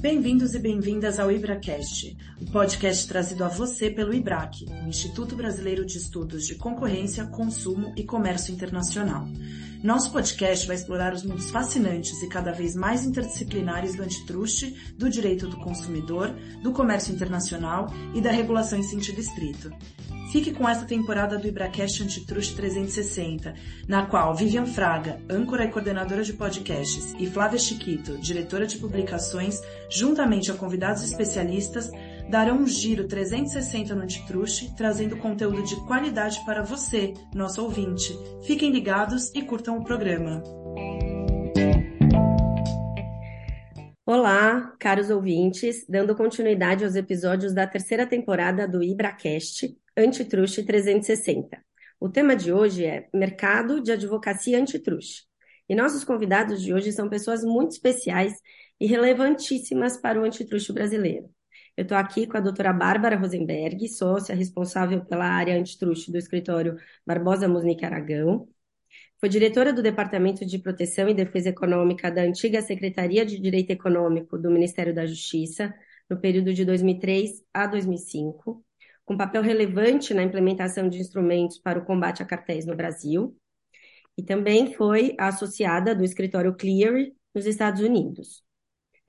Bem-vindos e bem-vindas ao IbraCast, o podcast trazido a você pelo IBRAC, o Instituto Brasileiro de Estudos de Concorrência, Consumo e Comércio Internacional. Nosso podcast vai explorar os mundos fascinantes e cada vez mais interdisciplinares do antitruste, do direito do consumidor, do comércio internacional e da regulação em sentido estrito. Fique com esta temporada do Ibracast Antitruste 360, na qual Vivian Fraga, âncora e coordenadora de podcasts, e Flávia Chiquito, diretora de publicações, juntamente a convidados especialistas, darão um giro 360 no Antitruste, trazendo conteúdo de qualidade para você, nosso ouvinte. Fiquem ligados e curtam o programa. Olá, caros ouvintes, dando continuidade aos episódios da terceira temporada do IbraCast, Antitruste 360. O tema de hoje é Mercado de Advocacia Antitruste. E nossos convidados de hoje são pessoas muito especiais e relevantíssimas para o antitruste brasileiro. Eu estou aqui com a doutora Bárbara Rosenberg, sócia responsável pela área antitruste do escritório Barbosa Musnick Aragão. Foi diretora do Departamento de Proteção e Defesa Econômica da antiga Secretaria de Direito Econômico do Ministério da Justiça, no período de 2003 a 2005 com papel relevante na implementação de instrumentos para o combate a cartéis no Brasil, e também foi associada do escritório Cleary nos Estados Unidos.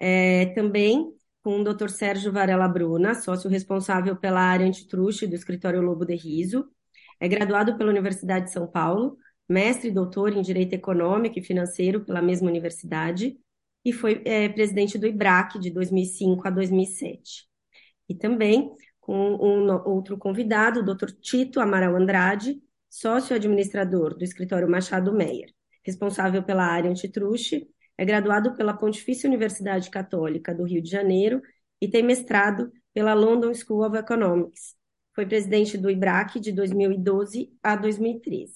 É, também com o Dr. Sérgio Varela Bruna, sócio responsável pela área antitruste do escritório Lobo de Riso, é graduado pela Universidade de São Paulo, mestre e doutor em Direito Econômico e Financeiro pela mesma universidade, e foi é, presidente do IBRAC de 2005 a 2007. E também com um outro convidado, o Dr. Tito Amaral Andrade, sócio-administrador do escritório Machado Meyer, responsável pela área antitruste, é graduado pela Pontifícia Universidade Católica do Rio de Janeiro e tem mestrado pela London School of Economics. Foi presidente do IBRAC de 2012 a 2013.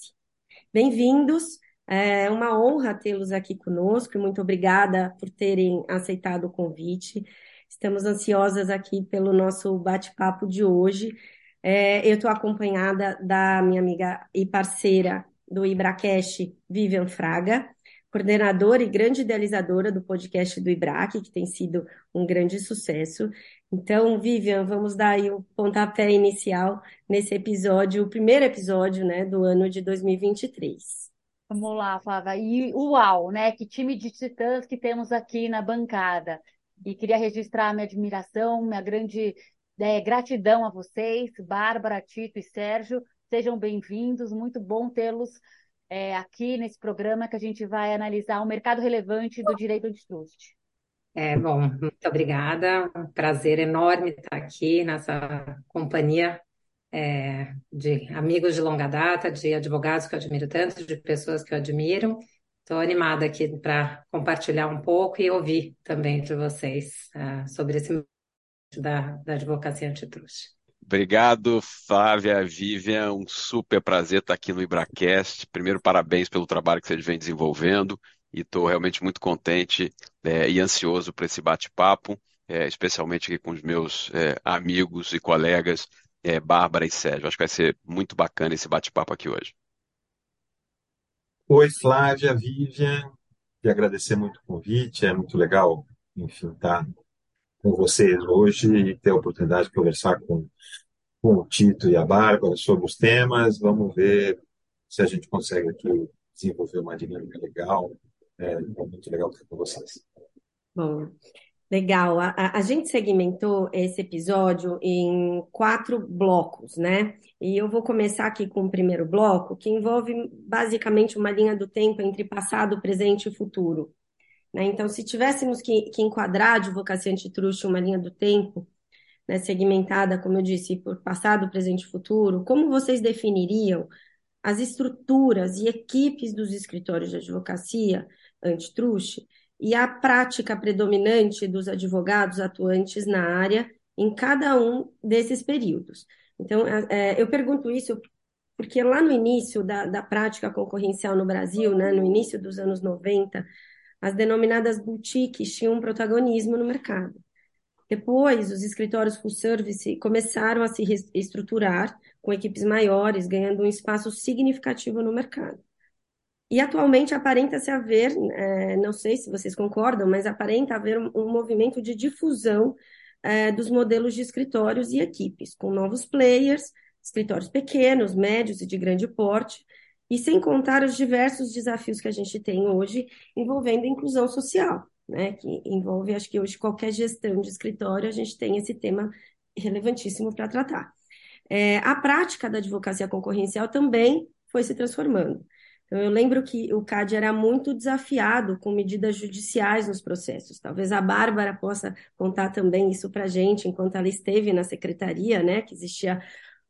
Bem-vindos, é uma honra tê-los aqui conosco e muito obrigada por terem aceitado o convite. Estamos ansiosas aqui pelo nosso bate-papo de hoje. É, eu estou acompanhada da minha amiga e parceira do IbraCast, Vivian Fraga, coordenadora e grande idealizadora do podcast do IBRAC, que tem sido um grande sucesso. Então, Vivian, vamos dar aí o pontapé inicial nesse episódio, o primeiro episódio né, do ano de 2023. Vamos lá, Flávia. E uau, né? Que time de titãs que temos aqui na bancada. E queria registrar minha admiração, minha grande é, gratidão a vocês, Bárbara, Tito e Sérgio. Sejam bem-vindos, muito bom tê-los é, aqui nesse programa que a gente vai analisar o mercado relevante do direito antitruste. É, bom, muito obrigada. Um prazer enorme estar aqui nessa companhia é, de amigos de longa data, de advogados que eu admiro tanto, de pessoas que eu admiro. Estou animada aqui para compartilhar um pouco e ouvir também de vocês uh, sobre esse da, da advocacia antitruste. Obrigado, Flávia, Vivian, um super prazer estar aqui no IbraCast. Primeiro, parabéns pelo trabalho que vocês vêm desenvolvendo e estou realmente muito contente é, e ansioso para esse bate-papo, é, especialmente aqui com os meus é, amigos e colegas é, Bárbara e Sérgio. Acho que vai ser muito bacana esse bate-papo aqui hoje. Oi, Flávia, Vivian, e agradecer muito o convite, é muito legal, enfim, estar com vocês hoje e ter a oportunidade de conversar com, com o Tito e a Bárbara sobre os temas. Vamos ver se a gente consegue aqui desenvolver uma dinâmica legal. É, muito legal estar com vocês. Bom, Legal. A, a, gente segmentou esse episódio em quatro blocos, né? E eu vou começar aqui com o primeiro bloco, que envolve basicamente uma linha do tempo entre passado, presente e futuro. Né? Então, se tivéssemos que, que enquadrar a advocacia antitruste uma linha do tempo, né, segmentada, como eu disse, por passado, presente e futuro, como vocês definiriam as estruturas e equipes dos escritórios de advocacia antitruste e a prática predominante dos advogados atuantes na área em cada um desses períodos. Então, é, eu pergunto isso porque lá no início da, da prática concorrencial no Brasil, né, no início dos anos 90, as denominadas boutiques tinham um protagonismo no mercado. Depois, os escritórios full service começaram a se estruturar com equipes maiores, ganhando um espaço significativo no mercado. E atualmente aparenta-se haver, é, não sei se vocês concordam, mas aparenta haver um, um movimento de difusão é, dos modelos de escritórios e equipes, com novos players, escritórios pequenos, médios e de grande porte, e sem contar os diversos desafios que a gente tem hoje envolvendo inclusão social, né? Que envolve, acho que hoje qualquer gestão de escritório, a gente tem esse tema relevantíssimo para tratar. É, a prática da advocacia concorrencial também foi se transformando. Então, eu lembro que o CAD era muito desafiado com medidas judiciais nos processos. Talvez a Bárbara possa contar também isso para a gente, enquanto ela esteve na secretaria, né, que existia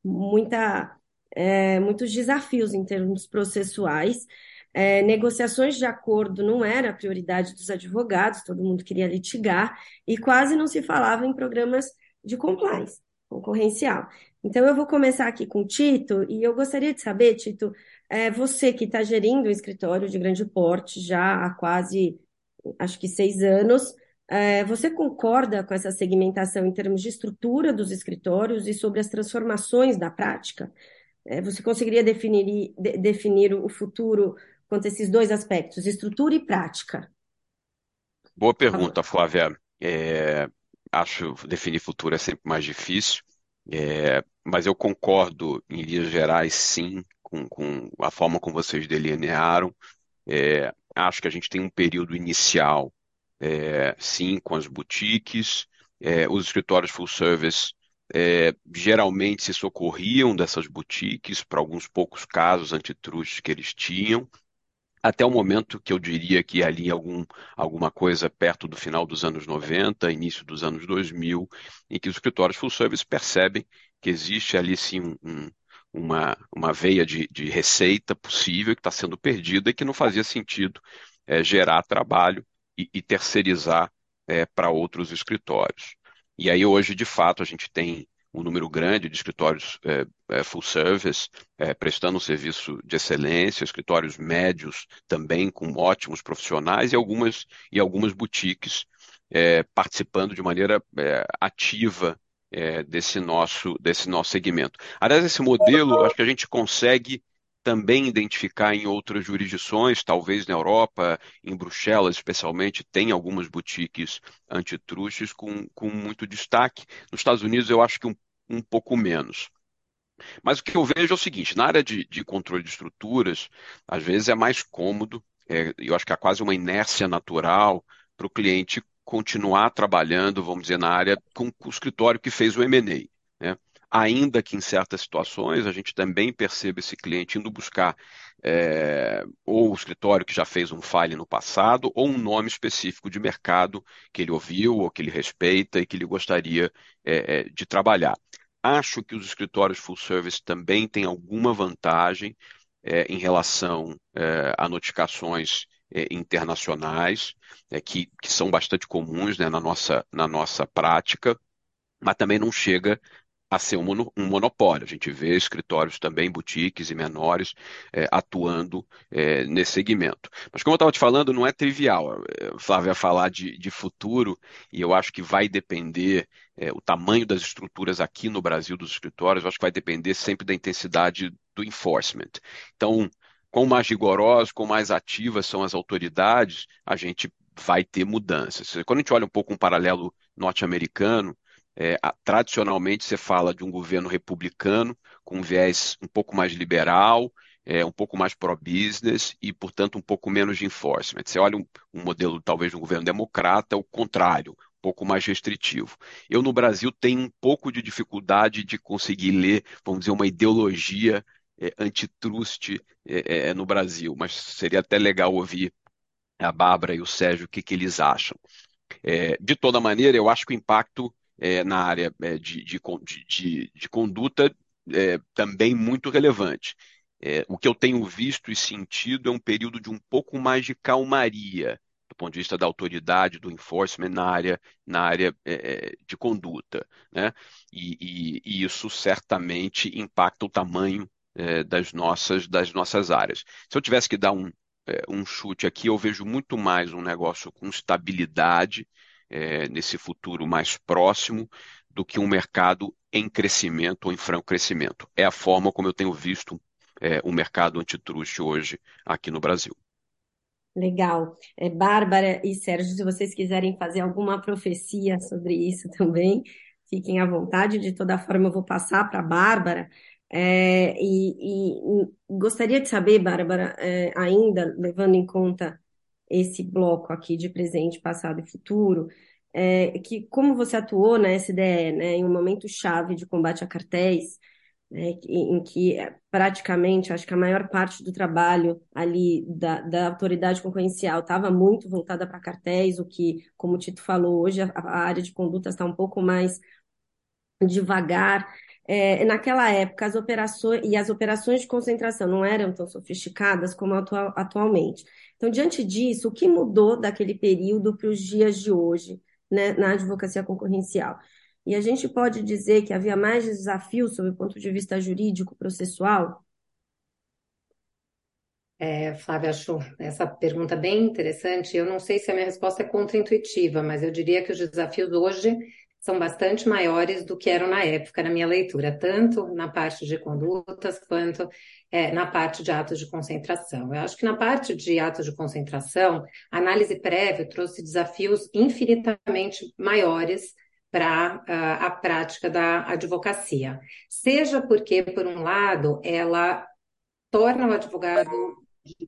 muita, é, muitos desafios em termos processuais. É, negociações de acordo não era a prioridade dos advogados, todo mundo queria litigar, e quase não se falava em programas de compliance concorrencial. Então, eu vou começar aqui com o Tito, e eu gostaria de saber, Tito, é, você que está gerindo um escritório de grande porte já há quase, acho que seis anos, é, você concorda com essa segmentação em termos de estrutura dos escritórios e sobre as transformações da prática? É, você conseguiria definir, de, definir o futuro quanto a esses dois aspectos, estrutura e prática? Boa pergunta, Flávia. É, acho definir futuro é sempre mais difícil, é, mas eu concordo, em linhas gerais, sim, com, com a forma como vocês delinearam. É, acho que a gente tem um período inicial, é, sim, com as boutiques, é, os escritórios full service é, geralmente se socorriam dessas boutiques para alguns poucos casos antitrust que eles tinham, até o momento que eu diria que ali algum, alguma coisa perto do final dos anos 90, início dos anos 2000, em que os escritórios full service percebem que existe ali sim um, um uma, uma veia de, de receita possível que está sendo perdida e que não fazia sentido é, gerar trabalho e, e terceirizar é, para outros escritórios. E aí hoje, de fato, a gente tem um número grande de escritórios é, é full service, é, prestando um serviço de excelência, escritórios médios também com ótimos profissionais e algumas, e algumas boutiques é, participando de maneira é, ativa é, desse, nosso, desse nosso segmento. Aliás, esse modelo, acho que a gente consegue também identificar em outras jurisdições, talvez na Europa, em Bruxelas especialmente, tem algumas boutiques antitrustes com, com muito destaque. Nos Estados Unidos eu acho que um, um pouco menos. Mas o que eu vejo é o seguinte, na área de, de controle de estruturas, às vezes é mais cômodo, é, eu acho que há quase uma inércia natural para o cliente continuar trabalhando, vamos dizer, na área com, o escritório que fez o M&A. Ainda que em certas situações a gente também percebe esse cliente indo buscar é, ou o escritório que já fez um file no passado, ou um nome específico de mercado que ele ouviu ou que ele respeita e que ele gostaria é, de trabalhar. Acho que os escritórios full service também têm alguma vantagem é, em relação a notificações internacionais, que, que, são bastante comuns né, na, nossa, na nossa prática, mas também não chega a ser um, mono, um, monopólio. A gente vê escritórios também, boutiques e menores, é, atuando é, nesse segmento. Mas como eu estava te falando, não é trivial. É, Flávia falar de, de, futuro, e eu acho que vai depender, é, o tamanho das estruturas aqui no Brasil dos escritórios, eu acho que vai depender sempre da intensidade do enforcement. Então, quão mais rigorosos, quão mais ativas são as autoridades, a gente vai ter mudanças. Quando a gente olha um pouco um paralelo norte-americano, é, tradicionalmente você fala de um governo republicano com um viés um pouco mais liberal, é, um pouco mais pro-business e, portanto, um pouco menos de enforcement. Você olha um, um modelo talvez de um governo democrata, o contrário, um pouco mais restritivo. Eu, no Brasil, tenho um pouco de dificuldade de conseguir ler, vamos dizer, uma ideologia é, antitrust é, é, é, no Brasil, mas seria até legal ouvir a Bárbara e o Sérgio o que, que eles acham. É, de toda maneira, eu acho que o impacto é, na área é, de, de, de, de, conduta é também muito relevante. o que eu tenho visto e sentido é um período de um pouco mais de calmaria do ponto de vista da autoridade, do enforcement na área, na área de conduta. Né? E, e, e isso certamente impacta o tamanho é, das, nossas, das nossas áreas. Se eu tivesse que dar um, é, um chute aqui, eu vejo muito mais um negócio com estabilidade é, nesse futuro mais próximo do que um mercado em crescimento ou em franco crescimento. É a forma como eu tenho visto é, o mercado antitruste hoje aqui no Brasil. Legal. É, Bárbara e Sérgio, se vocês quiserem fazer alguma profecia sobre isso também, fiquem à vontade. De toda forma, eu vou passar para a Bárbara. É, e, e, gostaria de saber, Bárbara, é, ainda levando em conta esse bloco aqui de presente, passado e futuro, é, que como você atuou na SDE, né, em um momento chave de combate a cartéis, né, em que é, praticamente, acho que a maior parte do trabalho ali da, da autoridade concorrencial estava muito voltada para cartéis, o que, como o Tito falou, hoje a, a área de conduta está um pouco mais devagar. É, naquela época, as operações e as operações de concentração não eram tão sofisticadas como atual, atualmente. Então, diante disso, o que mudou daquele período para os dias de hoje, né, na advocacia concorrencial? E a gente pode dizer que havia mais desafios sob o ponto de vista jurídico processual? É, Flávia, acho essa pergunta bem interessante. Eu não sei se a minha resposta é contraintuitiva, mas eu diria que os desafios hoje são bastante maiores do que eram na época, na minha leitura, tanto na parte de condutas quanto é, na parte de atos de concentração. Eu acho que na parte de atos de concentração, a análise prévia trouxe desafios infinitamente maiores para uh, a prática da advocacia. Seja porque, por um lado, ela torna o advogado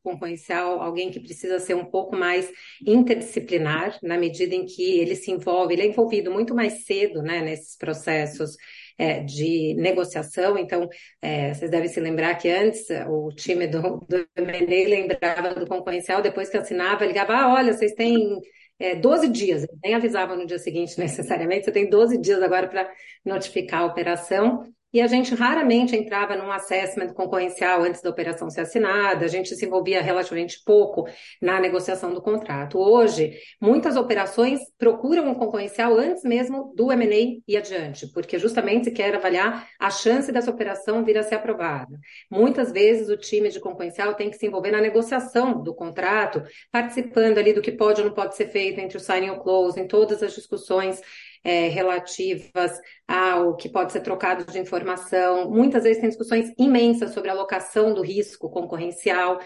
concorrencial alguém que precisa ser um pouco mais interdisciplinar, na medida em que ele se envolve, ele é envolvido muito mais cedo né, nesses processos é, de negociação. Então, é, vocês devem se lembrar que antes o time do, do MNE lembrava do concorrencial, depois que assinava, ligava: ah, olha, vocês têm é, 12 dias, nem avisava no dia seguinte necessariamente, você tem 12 dias agora para notificar a operação. E a gente raramente entrava num assessment concorrencial antes da operação ser assinada, a gente se envolvia relativamente pouco na negociação do contrato. Hoje, muitas operações procuram um concorrencial antes mesmo do M&A e adiante, porque justamente se quer avaliar a chance dessa operação vir a ser aprovada. Muitas vezes o time de concorrencial tem que se envolver na negociação do contrato, participando ali do que pode ou não pode ser feito entre o signing e o close, em todas as discussões é, relativas ao que pode ser trocado de informação. Muitas vezes tem discussões imensas sobre alocação do risco concorrencial.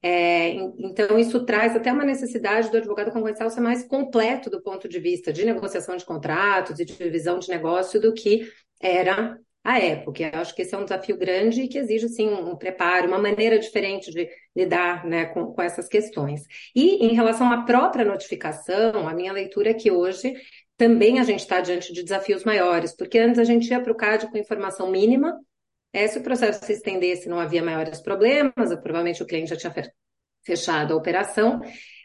É, então, isso traz até uma necessidade do advogado concorrencial ser mais completo do ponto de vista de negociação de contratos e de divisão de negócio do que era a época. Eu acho que esse é um desafio grande e que exige, sim, um, preparo, uma maneira diferente de lidar né, com, com essas questões. E em relação à própria notificação, a minha leitura é que hoje também a gente está diante de desafios maiores, porque antes a gente ia para o CAD com informação mínima, é, se o processo se estendesse não havia maiores problemas, provavelmente o cliente já tinha fechado a operação,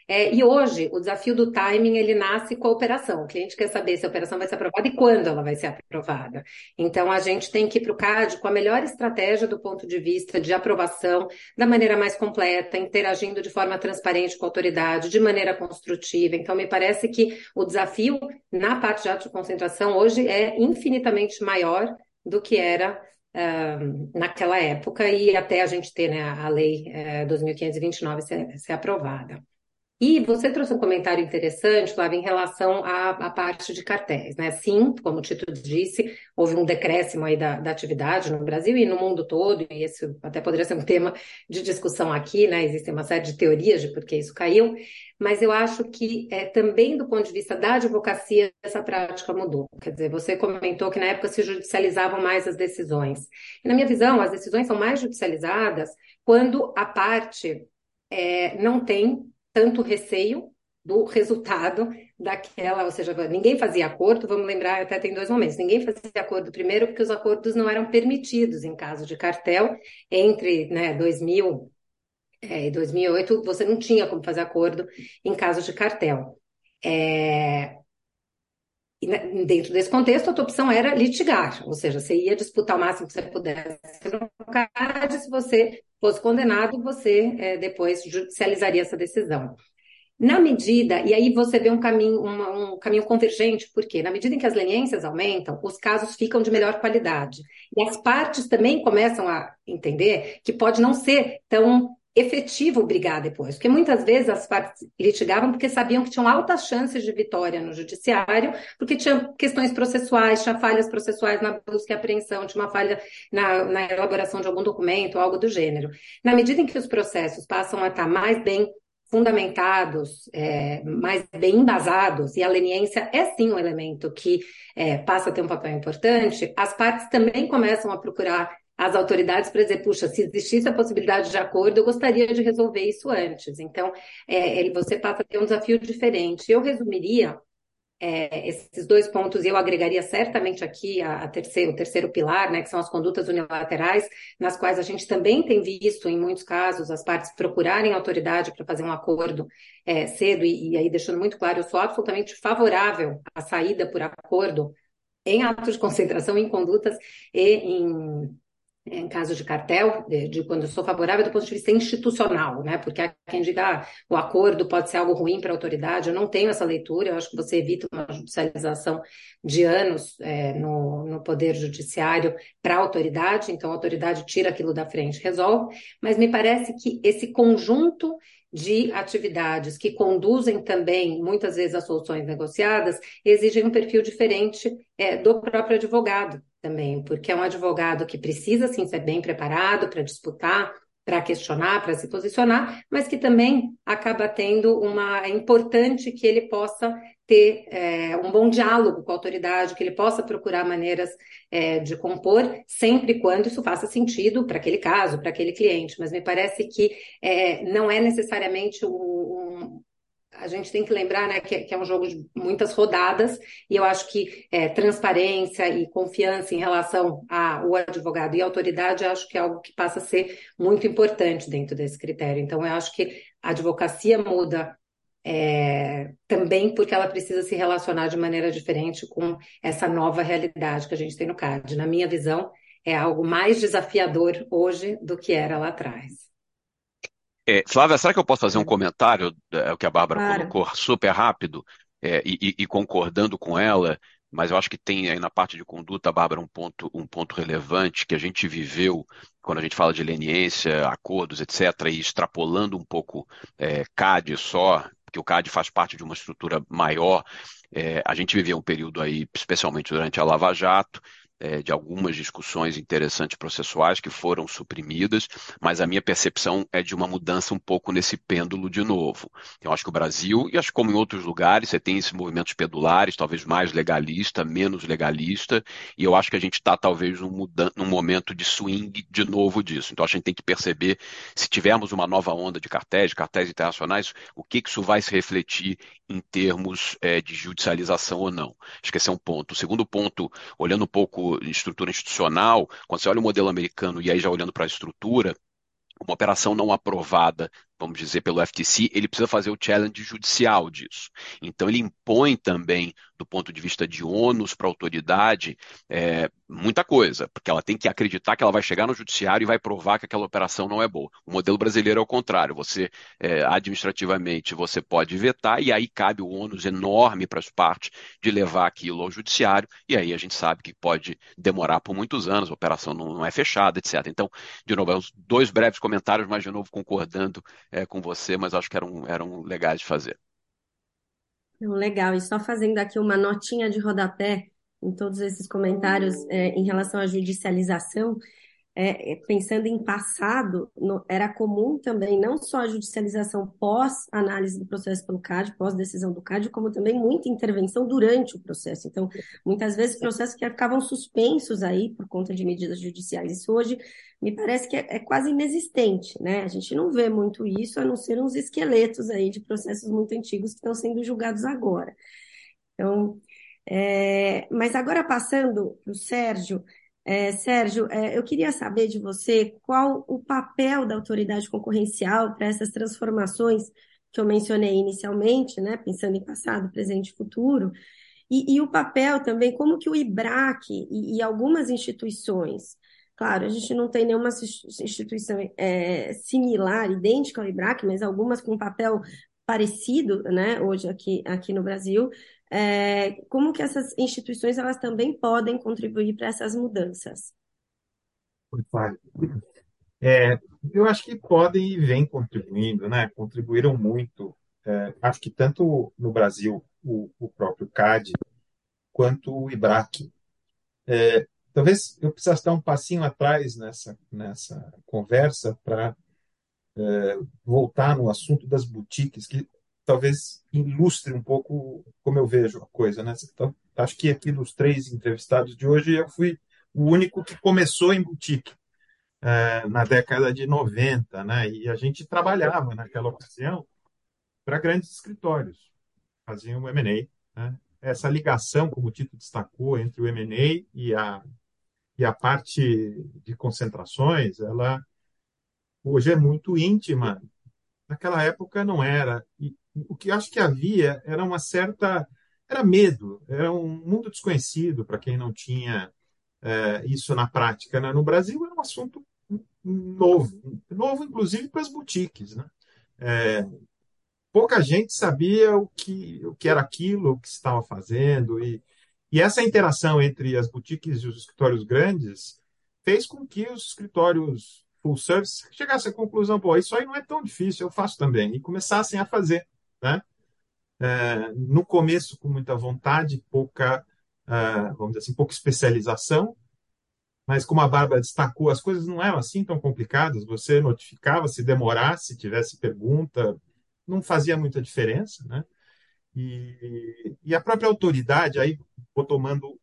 é, e hoje, o desafio do timing, ele nasce com a operação. O cliente quer saber se a operação vai ser aprovada e quando ela vai ser aprovada. Então, a gente tem que ir para o CAD com a melhor estratégia do ponto de vista de aprovação, da maneira mais completa, interagindo de forma transparente com a autoridade, de maneira construtiva. Então, me parece que o desafio na parte de ato de concentração hoje é infinitamente maior do que era Uh, naquela época e até a gente ter né, a lei uh, 2.529 ser, ser aprovada. E você trouxe um comentário interessante, Flávia, em relação à, à, parte de cartéis, né? Sim, como o Tito disse, houve um decréscimo aí da, da, atividade no Brasil e no mundo todo, e esse até poderia ser um tema de discussão aqui, né? Existem uma série de teorias de por que isso caiu, mas eu acho que é, também do ponto de vista da advocacia, essa prática mudou. Quer dizer, você comentou que na época se judicializavam mais as decisões. E na minha visão, as decisões são mais judicializadas quando a parte é, não tem tanto receio do resultado daquela, ou seja, ninguém fazia acordo, vamos lembrar, até tem dois momentos, ninguém fazia acordo primeiro porque os acordos não eram permitidos em caso de cartel, entre né, 2000 é, e 2008 você não tinha como fazer acordo em caso de cartel. É, né, dentro desse contexto, a tua opção era litigar, ou seja, você ia disputar o máximo que você pudesse no CAD, se você fosse condenado, você é, depois judicializaria essa decisão. Na medida, e aí você vê um caminho, um caminho convergente, porque na medida em que as leniências aumentam, os casos ficam de melhor qualidade. E as partes também começam a entender que pode não ser tão efetivo brigar depois, porque muitas vezes as partes litigavam porque sabiam que tinham altas chances de vitória no judiciário, porque tinha questões processuais, tinha falhas processuais na busca e apreensão, tinha uma falha na, na elaboração de algum documento, algo do gênero. Na medida em que os processos passam a estar mais bem fundamentados, é, mais bem embasados, e a leniência é sim um elemento que é, passa a ter um papel importante, as partes também começam a procurar as autoridades para dizer, puxa, se existisse a possibilidade de acordo, eu gostaria de resolver isso antes. Então, é, você passa a ter um desafio diferente. Eu resumiria é, esses dois pontos, e eu agregaria certamente aqui a, a terceiro, o terceiro pilar, né, que são as condutas unilaterais, nas quais a gente também tem visto, em muitos casos, as partes procurarem autoridade para fazer um acordo é, cedo, e, e aí deixando muito claro, eu sou absolutamente favorável à saída por acordo em atos de concentração, em condutas e em em caso de cartel, de, de, quando eu sou favorável do ponto de vista institucional, né? Porque há quem diga ah, o acordo pode ser algo ruim para a autoridade. Eu não tenho essa leitura, eu acho que você evita uma judicialização de anos é, no, no poder judiciário para a autoridade, então a autoridade tira aquilo da frente, resolve, mas me parece que esse conjunto de atividades que conduzem também, muitas vezes, a soluções negociadas, exigem um perfil diferente é, do próprio advogado também, porque é um advogado que precisa, sim, ser bem preparado para disputar, para questionar, para se posicionar, mas que também acaba tendo uma. É importante que ele possa ter é, um bom diálogo com a autoridade, que ele possa procurar maneiras é, de compor, sempre quando isso faça sentido para aquele caso, para aquele cliente. Mas me parece que é, não é necessariamente um, a gente tem que lembrar né, que, que, é um jogo de muitas rodadas, e eu acho que é, transparência e confiança em relação ao advogado e autoridade, acho que é algo que passa a ser muito importante dentro desse critério. Então, eu acho que a advocacia muda é, também porque ela precisa se relacionar de maneira diferente com essa nova realidade que a gente tem no CAD. Na minha visão, é algo mais desafiador hoje do que era lá atrás. É, Flávia, será que eu posso fazer um comentário, é, o que a Bárbara claro. colocou, super rápido, é, e, e, concordando com ela, mas eu acho que tem aí na parte de conduta, Bárbara, um ponto, um ponto relevante que a gente viveu quando a gente fala de leniência, acordos, etc., e extrapolando um pouco é, CAD só, porque o CAD faz parte de uma estrutura maior, é, a gente viveu um período aí, especialmente durante a Lava Jato, é, de algumas discussões interessantes processuais que foram suprimidas, mas a minha percepção é de uma mudança um pouco nesse pêndulo de novo. Eu acho que o Brasil, e acho que como em outros lugares, você tem esses movimentos pendulares, talvez mais legalista, menos legalista, e eu acho que a gente está talvez num, num momento de swing de novo disso. Então a gente tem que perceber, se tivermos uma nova onda de cartéis, de cartéis internacionais, o que, que isso vai se refletir em termos é, de judicialização ou não. Acho que é um ponto. O segundo ponto, olhando um pouco estrutura institucional, quando você olha o modelo americano e aí já olhando para a estrutura, uma operação não aprovada vamos dizer, pelo FTC, ele precisa fazer o challenge judicial disso. Então, ele impõe também, do ponto de vista de ônus para a autoridade, é, muita coisa, porque ela tem que acreditar que ela vai chegar no judiciário e vai provar que aquela operação não é boa. O modelo brasileiro é o contrário. Você, é, administrativamente, você pode vetar e aí cabe o ônus enorme para as partes de levar aquilo ao judiciário e aí a gente sabe que pode demorar por muitos anos, a operação não, não é fechada, etc. Então, de novo, é dois breves comentários, mas de novo concordando é, com você, mas acho que eram, eram legais de fazer. Legal, e só fazendo aqui uma notinha de rodapé em todos esses comentários é, em relação à judicialização, é, é, pensando em passado, no, era comum também não só a judicialização pós-análise do processo pelo CAD, pós-decisão do CAD, como também muita intervenção durante o processo. Então, muitas vezes processos que ficavam suspensos aí por conta de medidas judiciais. Isso hoje me parece que é, é quase inexistente, né? A gente não vê muito isso, a não ser uns esqueletos aí de processos muito antigos que estão sendo julgados agora. Então, é, mas agora passando para o Sérgio, é, Sérgio, é, eu queria saber de você qual o papel da autoridade concorrencial para essas transformações que eu mencionei inicialmente, né, pensando em passado, presente e futuro, e, e o papel também, como que o IBRAC e, e, algumas instituições, claro, a gente não tem nenhuma instituição é, similar, idêntica ao IBRAC, mas algumas com papel parecido, né, hoje aqui, aqui no Brasil, é, como que essas instituições elas também podem contribuir para essas mudanças? É, eu acho que podem e vêm contribuindo, né? Contribuíram muito. É, acho que tanto no Brasil, o, o próprio CAD, quanto o IBRAC. É, talvez eu precisasse dar um passinho atrás nessa, nessa conversa para é, voltar no assunto das boutiques, que talvez ilustre um pouco como eu vejo a coisa. Né? Então, acho que aqui dos três entrevistados de hoje, eu fui o único que começou em boutique é, na década de 90, né? E a gente trabalhava naquela ocasião para grandes escritórios, faziam o M&A, né? Essa ligação, como o Tito destacou, entre o M&A e a, e a parte de concentrações, ela hoje é muito íntima. Naquela época não era. E o que acho que havia era uma certa era medo, era um mundo desconhecido para quem não tinha é, isso na prática. Né? No Brasil era um assunto novo, novo inclusive para as boutiques. Né? É, pouca gente sabia o que, o que era aquilo, o que se estava fazendo, e, e essa interação entre as boutiques e os escritórios grandes fez com que os escritórios full service chegassem à conclusão, pô, isso aí não é tão difícil, eu faço também, e começassem a fazer. Né? É, no começo, com muita vontade, pouca, é, vamos dizer assim, pouca especialização, mas como a Bárbara destacou, as coisas não eram assim tão complicadas. Você notificava se demorasse, tivesse pergunta, não fazia muita diferença, né? E, e a própria autoridade, aí vou tomando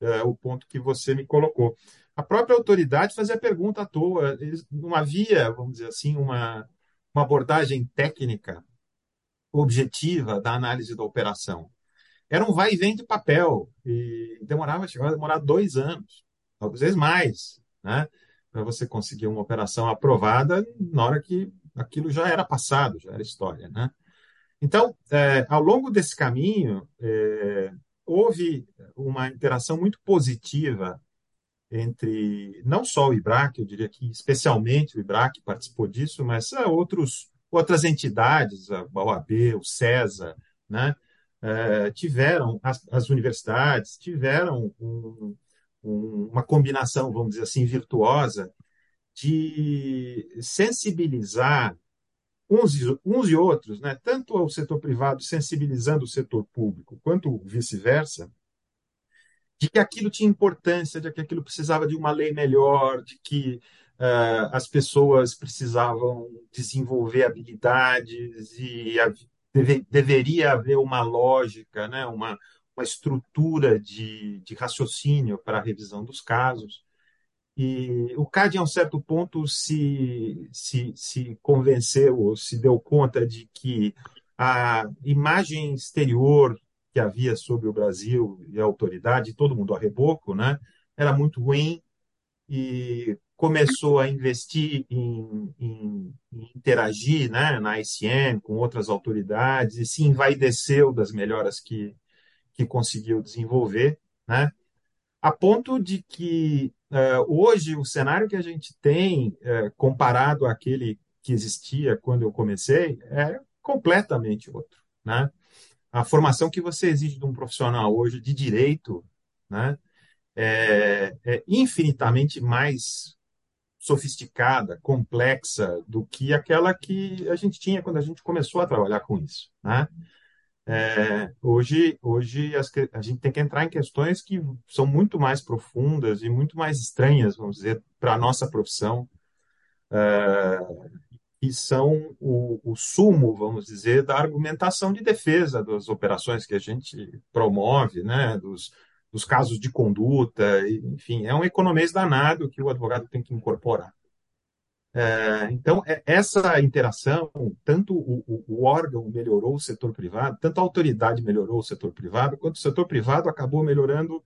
é, o ponto que você me colocou, a própria autoridade fazia pergunta à toa, Eles, não havia, vamos dizer assim, uma, uma abordagem técnica objetiva da análise da operação. Era um vai e vem de papel e demorava, chegava a demorar dois anos vezes mais, né? Para você conseguir uma operação aprovada na hora que aquilo já era passado, já era história, né? Então, é, ao longo desse caminho, é, houve uma interação muito positiva entre não só o IBRAC, eu diria que especialmente o IBRAC participou disso, mas é, outros, outras entidades, a OAB, o CESA, né, é, tiveram, as, as, universidades tiveram um, uma combinação, vamos dizer assim, virtuosa de sensibilizar uns e, uns e outros, né? tanto o setor privado sensibilizando o setor público, quanto vice-versa, de que aquilo tinha importância, de que aquilo precisava de uma lei melhor, de que uh, as pessoas precisavam desenvolver habilidades e a, deve, deveria haver uma lógica, né? uma, uma estrutura de, de raciocínio para a revisão dos casos. E o CAD, a um certo ponto, se, se, se convenceu, ou se deu conta de que a imagem exterior que havia sobre o Brasil e a autoridade, todo mundo a reboco, né, era muito ruim e começou a investir em, em, em, interagir né, na ICM com outras autoridades e se envaideceu das melhoras que, que conseguiu desenvolver, né? a ponto de que hoje o cenário que a gente tem, uh, comparado àquele que existia quando eu comecei, é completamente outro. Né? A formação que você exige de um profissional hoje de direito né, é, é infinitamente mais sofisticada, complexa do que aquela que a gente tinha quando a gente começou a trabalhar com isso. Né? É, hoje, hoje as, a gente tem que entrar em questões que são muito mais profundas e muito mais estranhas, vamos dizer, para a nossa profissão, é, e são o, o, sumo, vamos dizer, da argumentação de defesa das operações que a gente promove, né, dos, dos casos de conduta, enfim, é um economês danado que o advogado tem que incorporar. É, então, é, essa interação, tanto o, o, o, órgão melhorou o setor privado, tanto a autoridade melhorou o setor privado, quanto o setor privado acabou melhorando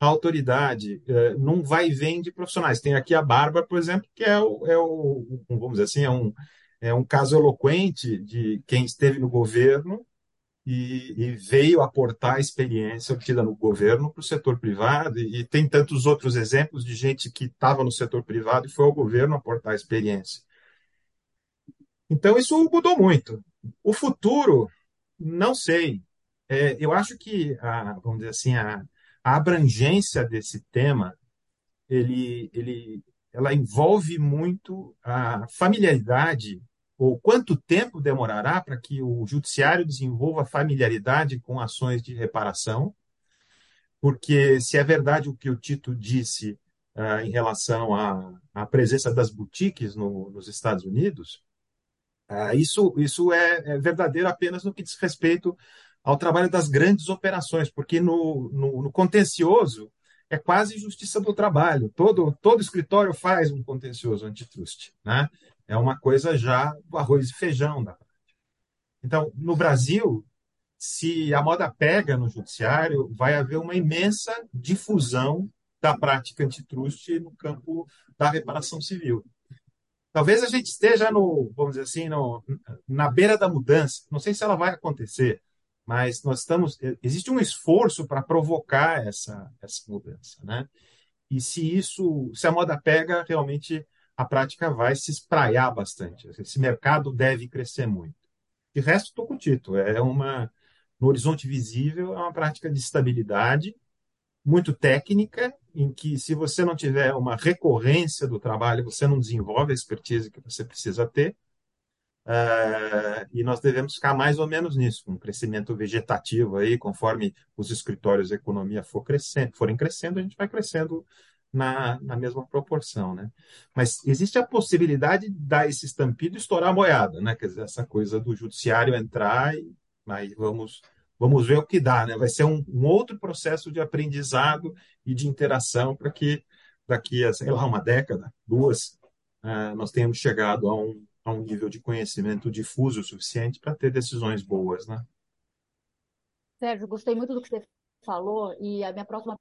a autoridade. É, não vai e vem de profissionais. Tem aqui a Bárbara, por exemplo, que é o, é o vamos dizer assim, é um, é um caso eloquente de quem esteve no governo e, e, veio aportar a experiência obtida no governo para o setor privado, e, e, tem tantos outros exemplos de gente que estava no setor privado e foi ao governo aportar a experiência. Então, isso mudou muito. O futuro, não sei. É, eu acho que, a, vamos dizer assim, a, a abrangência desse tema, ele, ele ela envolve muito a familiaridade ou quanto tempo demorará para que o judiciário desenvolva familiaridade com ações de reparação, porque se é verdade o que o Tito disse uh, em relação à, à, presença das boutiques no, nos Estados Unidos, uh, isso, isso é, é, verdadeiro apenas no que diz respeito ao trabalho das grandes operações, porque no, no, no contencioso é quase justiça do trabalho. Todo, todo escritório faz um contencioso antitrust. Né? É uma coisa já do arroz e feijão da prática. Então, no Brasil, se a moda pega no judiciário, vai haver uma imensa difusão da prática antitrust no campo da reparação civil. Talvez a gente esteja no, vamos dizer assim, no, na beira da mudança. Não sei se ela vai acontecer, mas nós estamos existe um esforço para provocar essa essa mudança, né? E se isso, se a moda pega, realmente a prática vai se espraiar bastante. Esse mercado deve crescer muito. De resto, estou com o Tito. É uma no horizonte visível é uma prática de estabilidade muito técnica, em que se você não tiver uma recorrência do trabalho, você não desenvolve a expertise que você precisa ter. Uh, e nós devemos ficar mais ou menos nisso, com um crescimento vegetativo aí, conforme os escritórios de economia for crescendo, forem crescendo, a gente vai crescendo na, na mesma proporção, né? Mas existe a possibilidade de dar esse estampido e estourar a boiada, né? Quer dizer, essa coisa do judiciário entrar e aí vamos vamos ver o que dá, né? Vai ser um, um outro processo de aprendizado e de interação para que daqui a, sei lá, uma década, duas, uh, nós tenhamos chegado a um a um nível de conhecimento difuso o suficiente para ter decisões boas, né? Sérgio, gostei muito do que você falou e a minha próxima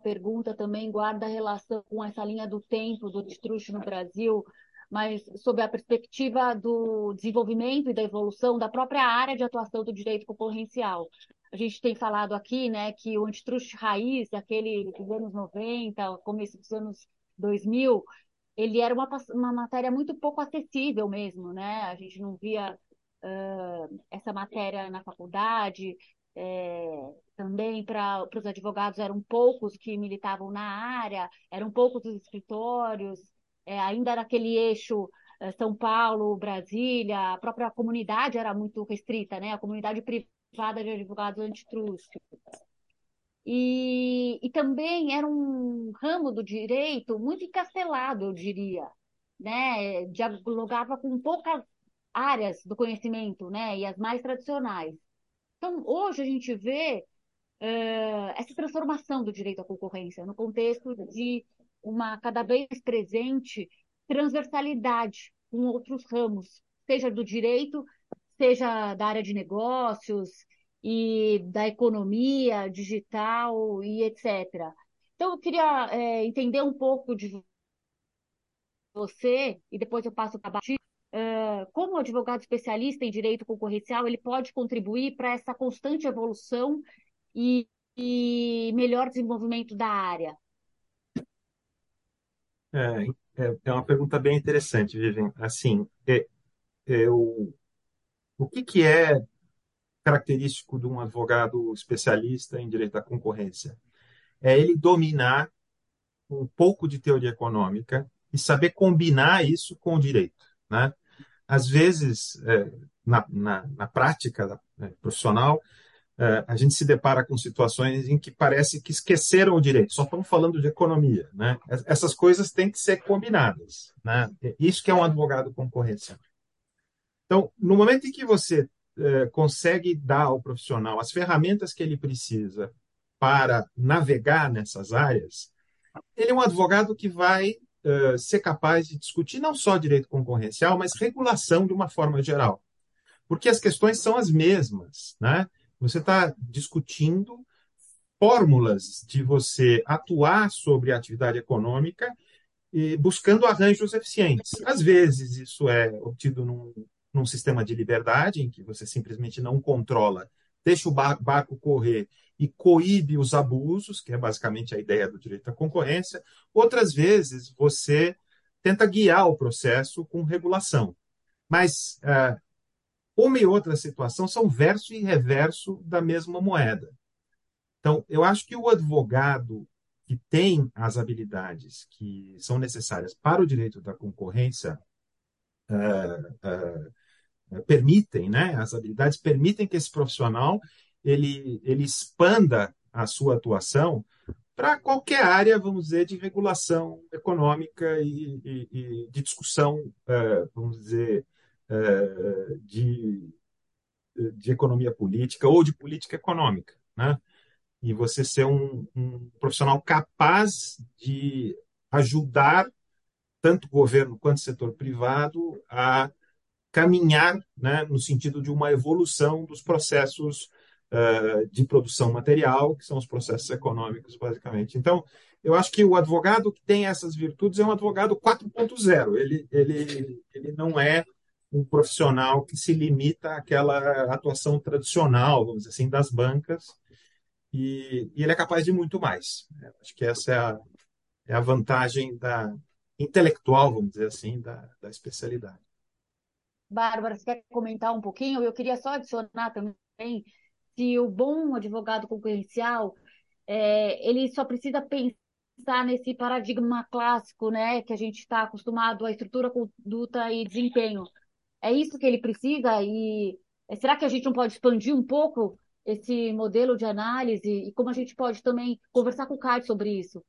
pergunta também guarda relação com essa linha do tempo do destrucho no Brasil, mas sob a perspectiva do desenvolvimento e da evolução da própria área de atuação do direito concorrencial. A gente tem falado aqui, né, que o antitruste raiz, aquele dos anos 90, começo dos anos 2000, ele era uma, uma matéria muito pouco acessível mesmo, né? A gente não via uh, essa matéria na faculdade, é, também para os advogados eram poucos que militavam na área, eram poucos os escritórios, é, ainda era aquele eixo é, São Paulo, Brasília, a própria comunidade era muito restrita, né? A comunidade privada de advogados antitrust. E, e também era um ramo do direito muito encastelado, eu diria, né? Dialogava com poucas áreas do conhecimento, né? E as mais tradicionais. Então, hoje a gente vê uh, essa transformação do direito à concorrência no contexto de uma cada vez presente transversalidade com outros ramos, seja do direito, seja da área de negócios, e da economia digital e etc. Então, eu queria é, entender um pouco de você, e depois eu passo para a como advogado especialista em direito concorrencial, ele pode contribuir para essa constante evolução e, e, melhor desenvolvimento da área? É, é, é uma pergunta bem interessante, Vivian. Assim, é, é o, o que, que é característico de um advogado especialista em direito da concorrência? É ele dominar um pouco de teoria econômica e saber combinar isso com o direito. Né? Às vezes, é, na, na, na, prática né, profissional, é, a gente se depara com situações em que parece que esqueceram o direito, só estão falando de economia. Né? Essas coisas têm que ser combinadas. Né? Isso que é um advogado concorrencial. Então, no momento em que você é, consegue dar ao profissional as ferramentas que ele precisa para navegar nessas áreas, ele é um advogado que vai uh, ser capaz de discutir não só direito concorrencial, mas regulação de uma forma geral. Porque as questões são as mesmas. Né? Você está discutindo fórmulas de você atuar sobre a atividade econômica e buscando arranjos eficientes. Às vezes, isso é obtido num num sistema de liberdade, em que você simplesmente não controla, deixa o barco correr e coíbe os abusos, que é basicamente a ideia do direito à concorrência. Outras vezes, você tenta guiar o processo com regulação. Mas uh, uma e outra situação são verso e reverso da mesma moeda. Então, eu acho que o advogado que tem as habilidades que são necessárias para o direito da concorrência uh, uh, permitem, né? As habilidades permitem que esse profissional ele, ele expanda a sua atuação para qualquer área, vamos dizer, de regulação econômica e, e, e de discussão, uh, vamos dizer, de, de economia política ou de política econômica, né? E você ser um, um profissional capaz de ajudar tanto o governo quanto o setor privado a caminhar né, no sentido de uma evolução dos processos uh, de produção material, que são os processos econômicos, basicamente. Então, eu acho que o advogado que tem essas virtudes é um advogado 4.0. Ele, ele, ele não é um profissional que se limita àquela atuação tradicional, vamos dizer assim, das bancas, e, e ele é capaz de muito mais. Acho que essa é a, é a vantagem da, intelectual, vamos dizer assim, da, da especialidade. Bárbara, você quer comentar um pouquinho? Eu queria só adicionar também se o bom advogado concorrencial é, ele só precisa pensar nesse paradigma clássico, né, que a gente está acostumado à estrutura, conduta e desempenho. É isso que ele precisa e é, será que a gente não pode expandir um pouco esse modelo de análise e como a gente pode também conversar com o CAD sobre isso?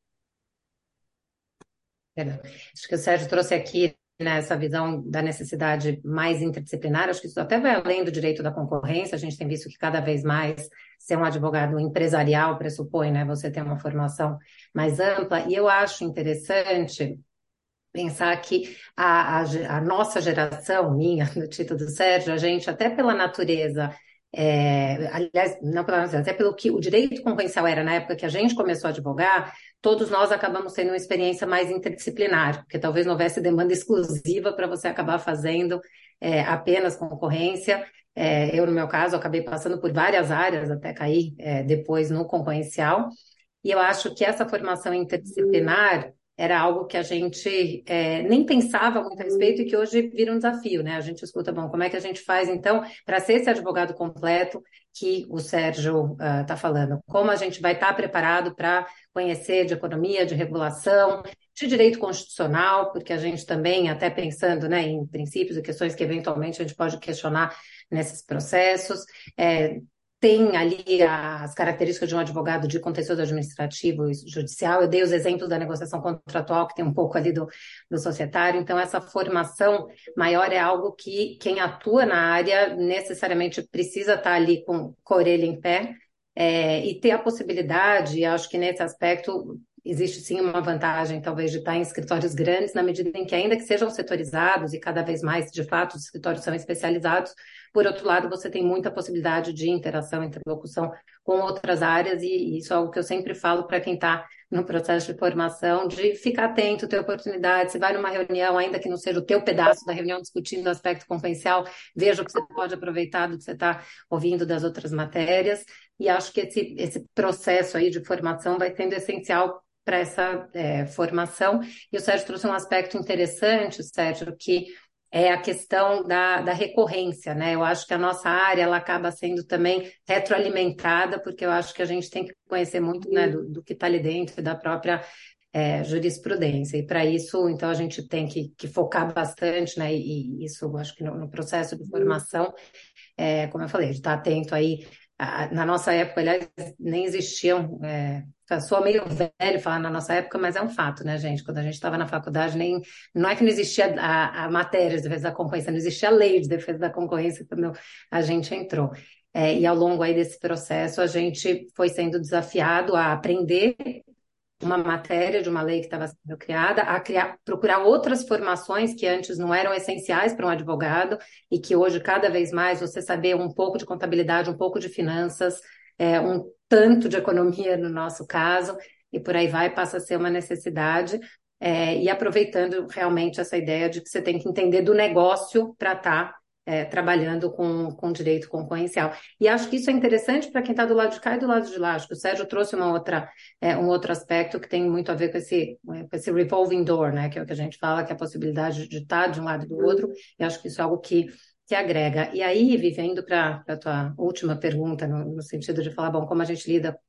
Acho que o Sérgio trouxe aqui né, essa visão da necessidade mais interdisciplinar, acho que isso até vai além do direito da concorrência, a gente tem visto que cada vez mais ser um advogado empresarial pressupõe, né, você ter uma formação mais ampla, e eu acho interessante pensar que a, a, a nossa geração, minha, no título do Sérgio, a gente, até pela natureza é, aliás, não pela até pelo que o direito concorrencial era na época que a gente começou a advogar, todos nós acabamos tendo uma experiência mais interdisciplinar, porque talvez não houvesse demanda exclusiva para você acabar fazendo é, apenas concorrência. É, eu, no meu caso, acabei passando por várias áreas até cair é, depois no concorrencial. E eu acho que essa formação interdisciplinar era algo que a gente é, nem pensava muito a respeito e que hoje vira um desafio, né? A gente escuta, bom, como é que a gente faz, então, para ser esse advogado completo que o Sérgio está uh, falando? Como a gente vai estar tá preparado para conhecer de economia, de regulação, de direito constitucional, porque a gente também, até pensando né, em princípios e questões que eventualmente a gente pode questionar nesses processos, é, tem ali as características de um advogado de contencioso administrativo e judicial. Eu dei os exemplos da negociação contratual, que tem um pouco ali do, do societário. Então, essa formação maior é algo que quem atua na área necessariamente precisa estar ali com, com a orelha em pé é, e ter a possibilidade, acho que nesse aspecto existe sim uma vantagem, talvez, de estar em escritórios grandes, na medida em que, ainda que sejam setorizados e cada vez mais, de fato, os escritórios são especializados, por outro lado, você tem muita possibilidade de interação, interlocução com outras áreas, e isso é algo que eu sempre falo para quem está no processo de formação, de ficar atento, ter oportunidade, se vai numa reunião, ainda que não seja o teu pedaço da reunião discutindo o aspecto competencial, veja o que você pode aproveitar do que você está ouvindo das outras matérias, e acho que esse, esse processo aí de formação vai sendo essencial para essa é, formação. E o Sérgio trouxe um aspecto interessante, Sérgio, que é a questão da, da recorrência, né? Eu acho que a nossa área ela acaba sendo também retroalimentada, porque eu acho que a gente tem que conhecer muito né, do, do que está ali dentro da própria é, jurisprudência. E para isso, então, a gente tem que, que, focar bastante, né? E, e isso, acho que no, no processo de formação, é, como eu falei, estar tá atento aí na nossa época, aliás, nem existiam. É, sou meio velho falar na nossa época, mas é um fato, né, gente? Quando a gente estava na faculdade, nem não é que não existia a, a, matéria de defesa da concorrência, não existia a lei de defesa da concorrência quando a gente entrou. É, e ao longo aí desse processo, a gente foi sendo desafiado a aprender uma matéria de uma lei que estava sendo criada, a criar, procurar outras formações que antes não eram essenciais para um advogado e que hoje, cada vez mais, você saber um pouco de contabilidade, um pouco de finanças, é, um tanto de economia no nosso caso, e por aí vai, passa a ser uma necessidade. É, e aproveitando realmente essa ideia de que você tem que entender do negócio para estar tá é, trabalhando com, com direito concorrencial. E acho que isso é interessante para quem está do lado de cá e do lado de lá. Acho que o Sérgio trouxe uma outra, é, um outro aspecto que tem muito a ver com esse, com esse revolving door, né? que é o que a gente fala, que é a possibilidade de estar tá de um lado e do outro, e acho que isso é algo que que agrega. E aí, vivendo para a tua última pergunta, no, no, sentido de falar, bom, como a gente lida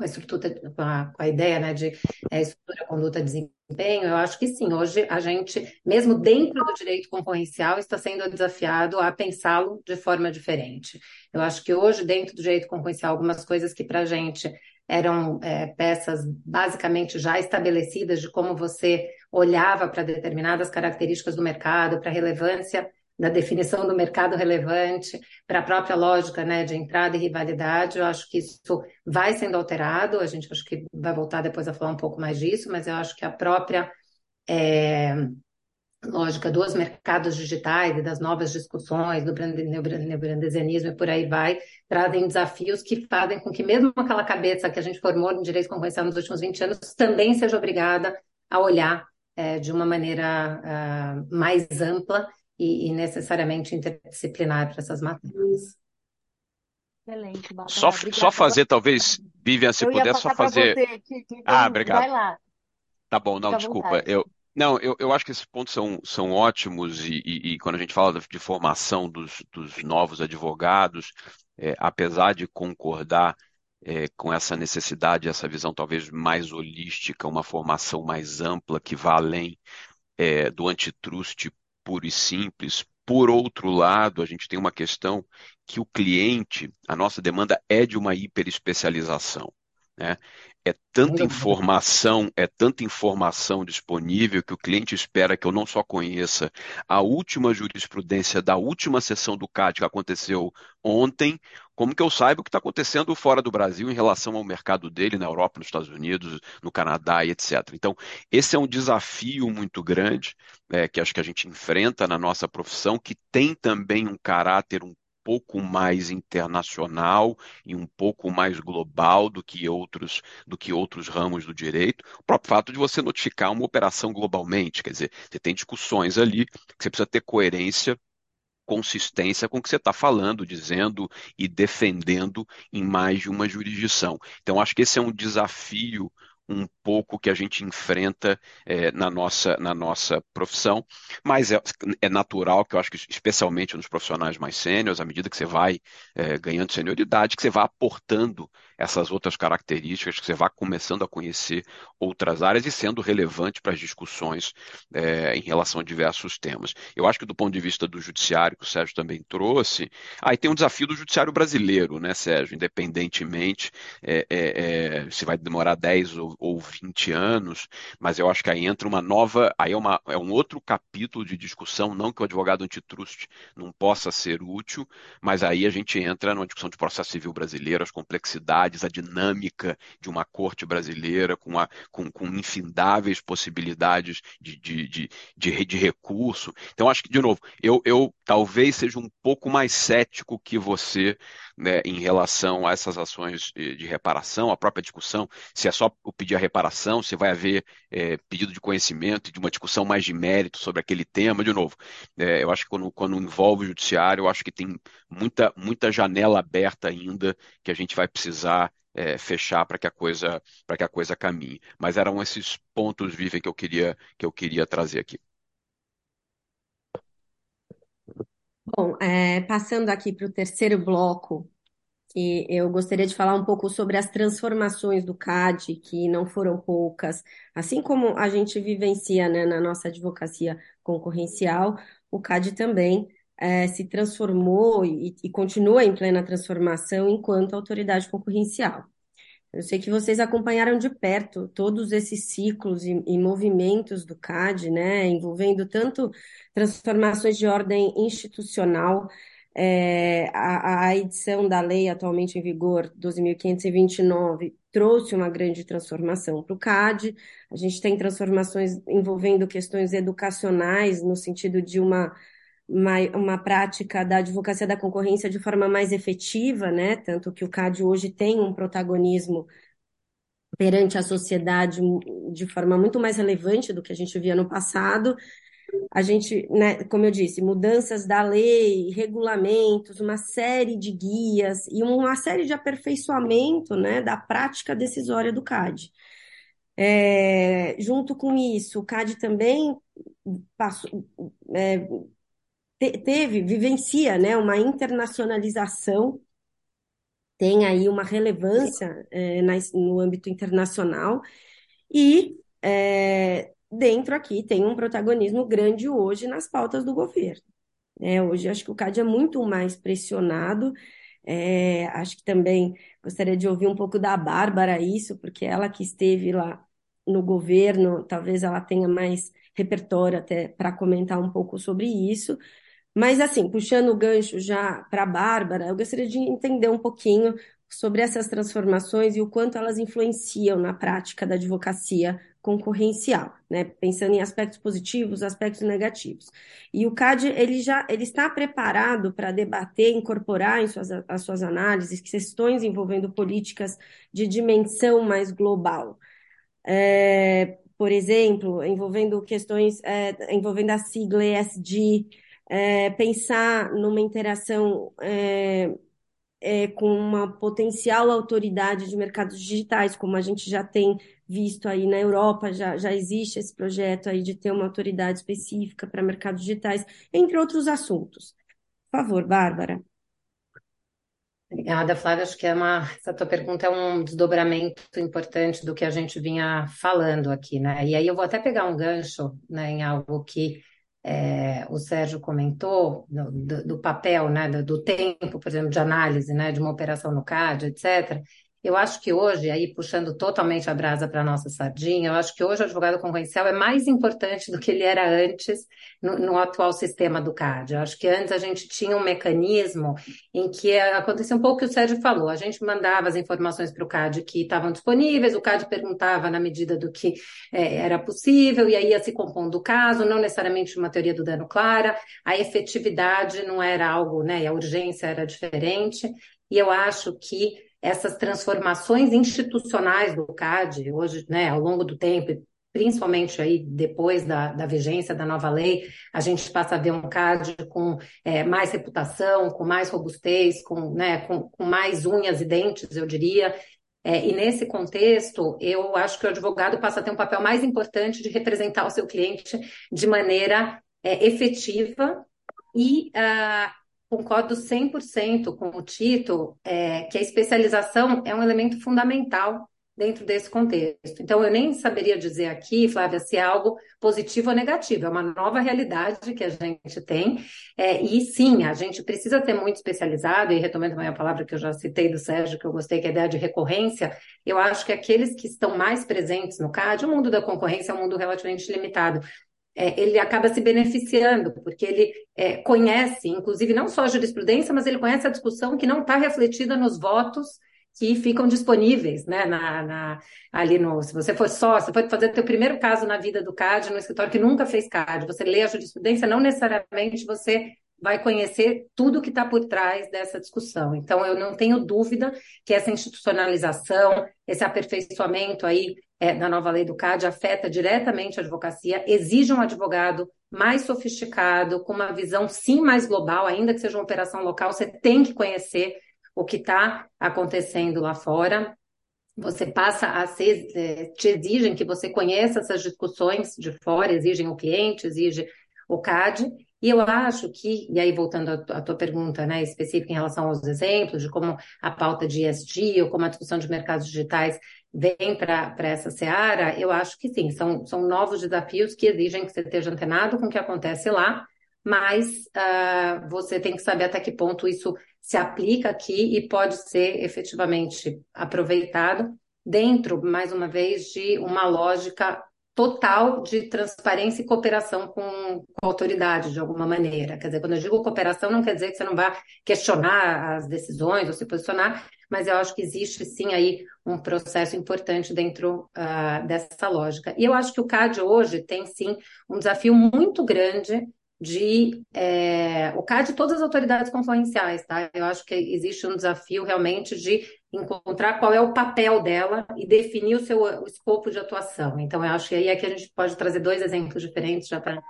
com a estrutura, com a, com a ideia, né, de é, estrutura, conduta, desempenho, eu acho que sim. Hoje a gente, mesmo dentro do direito concorrencial, está sendo desafiado a pensá-lo de forma diferente. Eu acho que hoje, dentro do direito concorrencial, algumas coisas que para a gente eram é, peças basicamente já estabelecidas de como você olhava para determinadas características do mercado, para relevância da definição do mercado relevante para a própria lógica né, de entrada e rivalidade. Eu acho que isso vai sendo alterado, a gente acho que vai voltar depois a falar um pouco mais disso, mas eu acho que a própria é, lógica dos mercados digitais e das novas discussões do neobrandesianismo e por aí vai, trazem desafios que fazem com que mesmo aquela cabeça que a gente formou no direito concorrencial nos últimos 20 anos também seja obrigada a olhar é, de uma maneira uh, mais ampla e, e necessariamente interdisciplinar para essas matérias. Excelente, Bárbara. Só, só fazer, talvez, Vivian, se Eu ia puder só fazer. você, que, que Ah, obrigado. Vai lá, Tá bom, não, fica desculpa. Eu, não, eu, eu acho que esses pontos são, são ótimos e, e- e quando a gente fala de formação dos, dos novos advogados, é, apesar de concordar é, com essa necessidade, essa visão talvez mais holística, uma formação mais ampla que vá além é, do antitrust puro e simples. Por outro lado, a gente tem uma questão que o cliente, a nossa demanda é de uma hiperespecialização, né? É tanta informação, é tanta informação disponível que o cliente espera que eu não só conheça a última jurisprudência da última sessão do CAD que aconteceu ontem, como que eu saiba o que está acontecendo fora do Brasil em relação ao mercado dele na Europa, nos Estados Unidos, no Canadá e etc. Então, esse é um desafio muito grande é, que acho que a gente enfrenta na nossa profissão, que tem também um caráter um pouco mais internacional e um pouco mais global do que outros do que outros ramos do direito. O próprio fato de você notificar uma operação globalmente, quer dizer, você tem discussões ali que você precisa ter coerência consistência com o que você está falando, dizendo e defendendo em mais de uma jurisdição. Então, acho que esse é um desafio um pouco que a gente enfrenta é, na nossa, na nossa profissão, mas é, é, natural que eu acho que, especialmente nos profissionais mais sêniores, à medida que você vai é, ganhando senioridade, que você vá aportando essas outras características, que você vá começando a conhecer outras áreas e sendo relevante para as discussões é, em relação a diversos temas. Eu acho que do ponto de vista do judiciário, que o Sérgio também trouxe, aí tem um desafio do judiciário brasileiro, né, Sérgio? Independentemente é, é, se vai demorar 10 ou ou 20 anos, mas eu acho que aí entra uma nova, aí é, uma, é um outro capítulo de discussão, não que o advogado antitrust não possa ser útil, mas aí a gente entra numa discussão de processo civil brasileiro, as complexidades, a dinâmica de uma corte brasileira com, a, com, com infindáveis possibilidades de, de, de, de, de recurso. Então, acho que, de novo, eu, eu talvez seja um pouco mais cético que você né, em relação a essas ações de reparação, a própria discussão, se é só pedir a reparação, se vai haver é, pedido de conhecimento e de uma discussão mais de mérito sobre aquele tema, de novo, é, eu acho que quando, quando, envolve o judiciário, eu acho que tem muita, muita janela aberta ainda que a gente vai precisar é, fechar para que a coisa para que a coisa caminhe. Mas eram esses pontos, Vivian, que eu queria que eu queria trazer aqui. Bom, é, passando aqui para o terceiro bloco, que eu gostaria de falar um pouco sobre as transformações do CAD, que não foram poucas, assim como a gente vivencia, né, na nossa advocacia concorrencial, o CAD também é, se transformou e, e continua em plena transformação enquanto autoridade concorrencial. Eu sei que vocês acompanharam de perto todos esses ciclos e, e, movimentos do CAD, né, envolvendo tanto transformações de ordem institucional, é, a, a, edição da lei atualmente em vigor, 12.529, trouxe uma grande transformação para o CAD. A gente tem transformações envolvendo questões educacionais, no sentido de uma uma, uma prática da advocacia da concorrência de forma mais efetiva, né? Tanto que o CAD hoje tem um protagonismo perante a sociedade de forma muito mais relevante do que a gente via no passado. A gente, né, como eu disse, mudanças da lei, regulamentos, uma série de guias e uma série de aperfeiçoamento, né, da prática decisória do CAD. É, junto com isso, o CAD também passou, é, teve, vivencia, né, uma internacionalização tem aí uma relevância é, na, no âmbito internacional e é, dentro aqui tem um protagonismo grande hoje nas pautas do governo. É, hoje acho que o CAD é muito mais pressionado. É, acho que também gostaria de ouvir um pouco da Bárbara isso, porque ela que esteve lá no governo, talvez ela tenha mais repertório até para comentar um pouco sobre isso. Mas, assim, puxando o gancho já para a Bárbara, eu gostaria de entender um pouquinho sobre essas transformações e o quanto elas influenciam na prática da advocacia concorrencial, né? Pensando em aspectos positivos, aspectos negativos. E o CAD ele já ele está preparado para debater, incorporar em suas, as suas análises questões envolvendo políticas de dimensão mais global. É, por exemplo, envolvendo questões é, envolvendo a sigla ESG, é, pensar numa interação é, é, com uma potencial autoridade de mercados digitais, como a gente já tem visto aí na Europa, já, já existe esse projeto aí de ter uma autoridade específica para mercados digitais, entre outros assuntos. Por favor, Bárbara. Obrigada, Flávia. Acho que é uma, essa tua pergunta é um desdobramento importante do que a gente vinha falando aqui, né? E aí eu vou até pegar um gancho, né, em algo que é, o Sérgio comentou do, do, papel, né, do, do, tempo, por exemplo, de análise, né, de uma operação no CAD, etc. Eu acho que hoje, aí puxando totalmente a brasa para a nossa sardinha, eu acho que hoje o advogado concorrencial é mais importante do que ele era antes no, no, atual sistema do CAD. Eu acho que antes a gente tinha um mecanismo em que acontecia um pouco o que o Sérgio falou, a gente mandava as informações para o CAD que estavam disponíveis, o CAD perguntava na medida do que é, era possível, e aí ia se compondo o caso, não necessariamente uma teoria do dano clara, a efetividade não era algo, né, e a urgência era diferente, e eu acho que essas transformações institucionais do CAD, hoje, né, ao longo do tempo, principalmente aí depois da, da vigência da nova lei, a gente passa a ver um CAD com é, mais reputação, com mais robustez, com, né, com, com mais unhas e dentes, eu diria. É, e nesse contexto, eu acho que o advogado passa a ter um papel mais importante de representar o seu cliente de maneira é, efetiva e uh, concordo 100% com o Tito, é, que a especialização é um elemento fundamental dentro desse contexto. Então, eu nem saberia dizer aqui, Flávia, se é algo positivo ou negativo, é uma nova realidade que a gente tem, é, e sim, a gente precisa ter muito especializado, e retomando também a palavra que eu já citei do Sérgio, que eu gostei, que é a ideia de recorrência, eu acho que aqueles que estão mais presentes no CAD, o mundo da concorrência é um mundo relativamente limitado, é, ele acaba se beneficiando, porque ele é, conhece, inclusive, não só a jurisprudência, mas ele conhece a discussão que não está refletida nos votos que ficam disponíveis, né, na, na, ali no, se você for só, você for fazer seu primeiro caso na vida do CAD, no escritório que nunca fez CAD, você lê a jurisprudência, não necessariamente você vai conhecer tudo que está por trás dessa discussão. Então, eu não tenho dúvida que essa institucionalização, esse aperfeiçoamento aí é, da nova lei do CAD afeta diretamente a advocacia, exige um advogado mais sofisticado, com uma visão sim mais global, ainda que seja uma operação local, você tem que conhecer o que está acontecendo lá fora. Você passa a ser, é, te exigem que você conheça essas discussões de fora, exigem o cliente, exige o CAD, e eu acho que, e aí voltando à tua pergunta né, específica em relação aos exemplos, de como a pauta de ESG ou como a discussão de mercados digitais vem para essa seara, eu acho que sim, são, são novos desafios que exigem que você esteja antenado com o que acontece lá, mas uh, você tem que saber até que ponto isso se aplica aqui e pode ser efetivamente aproveitado dentro, mais uma vez, de uma lógica total de transparência e cooperação com, com, a autoridade, de alguma maneira. Quer dizer, quando eu digo cooperação, não quer dizer que você não vá questionar as decisões ou se posicionar, mas eu acho que existe sim aí um processo importante dentro uh, dessa lógica. E eu acho que o CAD hoje tem sim um desafio muito grande de é, o CAD todas as autoridades concorrenciais, tá? Eu acho que existe um desafio realmente de encontrar qual é o papel dela e definir o seu o escopo de atuação. Então, eu acho que aí é que a gente pode trazer dois exemplos diferentes já para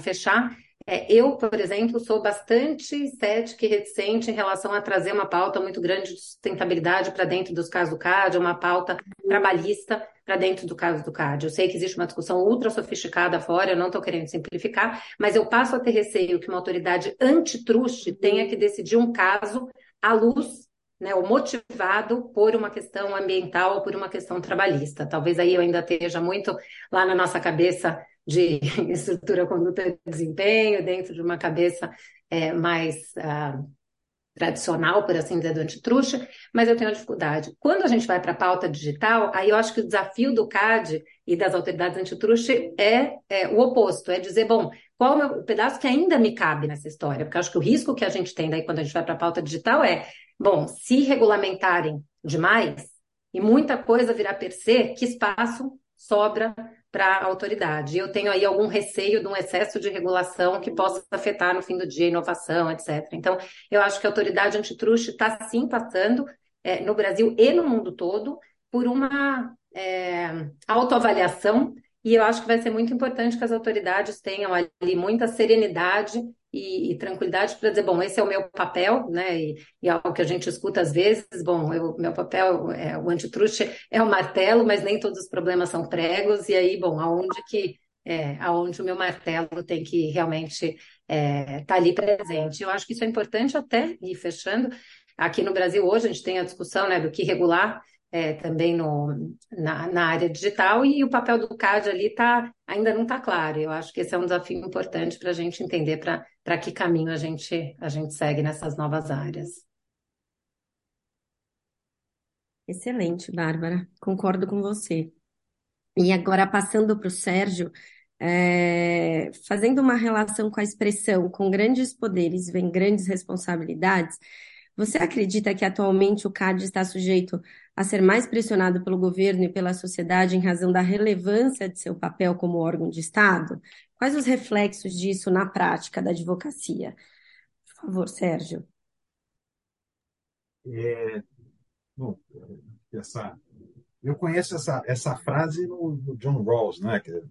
fechar. É, eu, por exemplo, sou bastante cética e reticente em relação a trazer uma pauta muito grande de sustentabilidade para dentro dos casos do CAD, uma pauta trabalhista para dentro do caso do CAD. Eu sei que existe uma discussão ultra sofisticada fora, eu não estou querendo simplificar, mas eu passo a ter receio que uma autoridade antitruste tenha que decidir um caso à luz né, ou motivado por uma questão ambiental ou por uma questão trabalhista. Talvez aí eu ainda esteja muito lá na nossa cabeça de estrutura, conduta e desempenho, dentro de uma cabeça é, mais uh, tradicional, por assim dizer, do antitruxa, mas eu tenho dificuldade. Quando a gente vai para a pauta digital, aí eu acho que o desafio do CAD e das autoridades antitruxa é, é o oposto, é dizer, bom, qual o, o pedaço que ainda me cabe nessa história? Porque eu acho que o risco que a gente tem daí quando a gente vai para a pauta digital é, bom, se regulamentarem demais e muita coisa virar per se, que espaço sobra para a autoridade. Eu tenho aí algum receio de um excesso de regulação que possa afetar no fim do dia a inovação, etc. Então, eu acho que a autoridade antitruste está sim passando é, no Brasil e no mundo todo por uma é, autoavaliação e eu acho que vai ser muito importante que as autoridades tenham ali muita serenidade e, e tranquilidade para dizer, bom, esse é o meu papel, né? E, e algo que a gente escuta às vezes, bom, eu, meu papel, é, o antitruste é o martelo, mas nem todos os problemas são pregos, e aí, bom, aonde que é, aonde o meu martelo tem que realmente estar é, tá ali presente. Eu acho que isso é importante até ir fechando. Aqui no Brasil hoje a gente tem a discussão né, do que regular é, também no, na, na, área digital e o papel do CAD ali tá, ainda não está claro. Eu acho que esse é um desafio importante para a gente entender para que caminho a gente, a gente segue nessas novas áreas. Excelente, Bárbara. Concordo com você. E agora, passando para o Sérgio, é, fazendo uma relação com a expressão com grandes poderes vem grandes responsabilidades, você acredita que atualmente o CAD está sujeito a ser mais pressionado pelo governo e pela sociedade em razão da relevância de seu papel como órgão de Estado? Quais os reflexos disso na prática da advocacia? Por favor, Sérgio. É, bom, essa, eu conheço essa, essa frase no, no John Rawls, né, que é,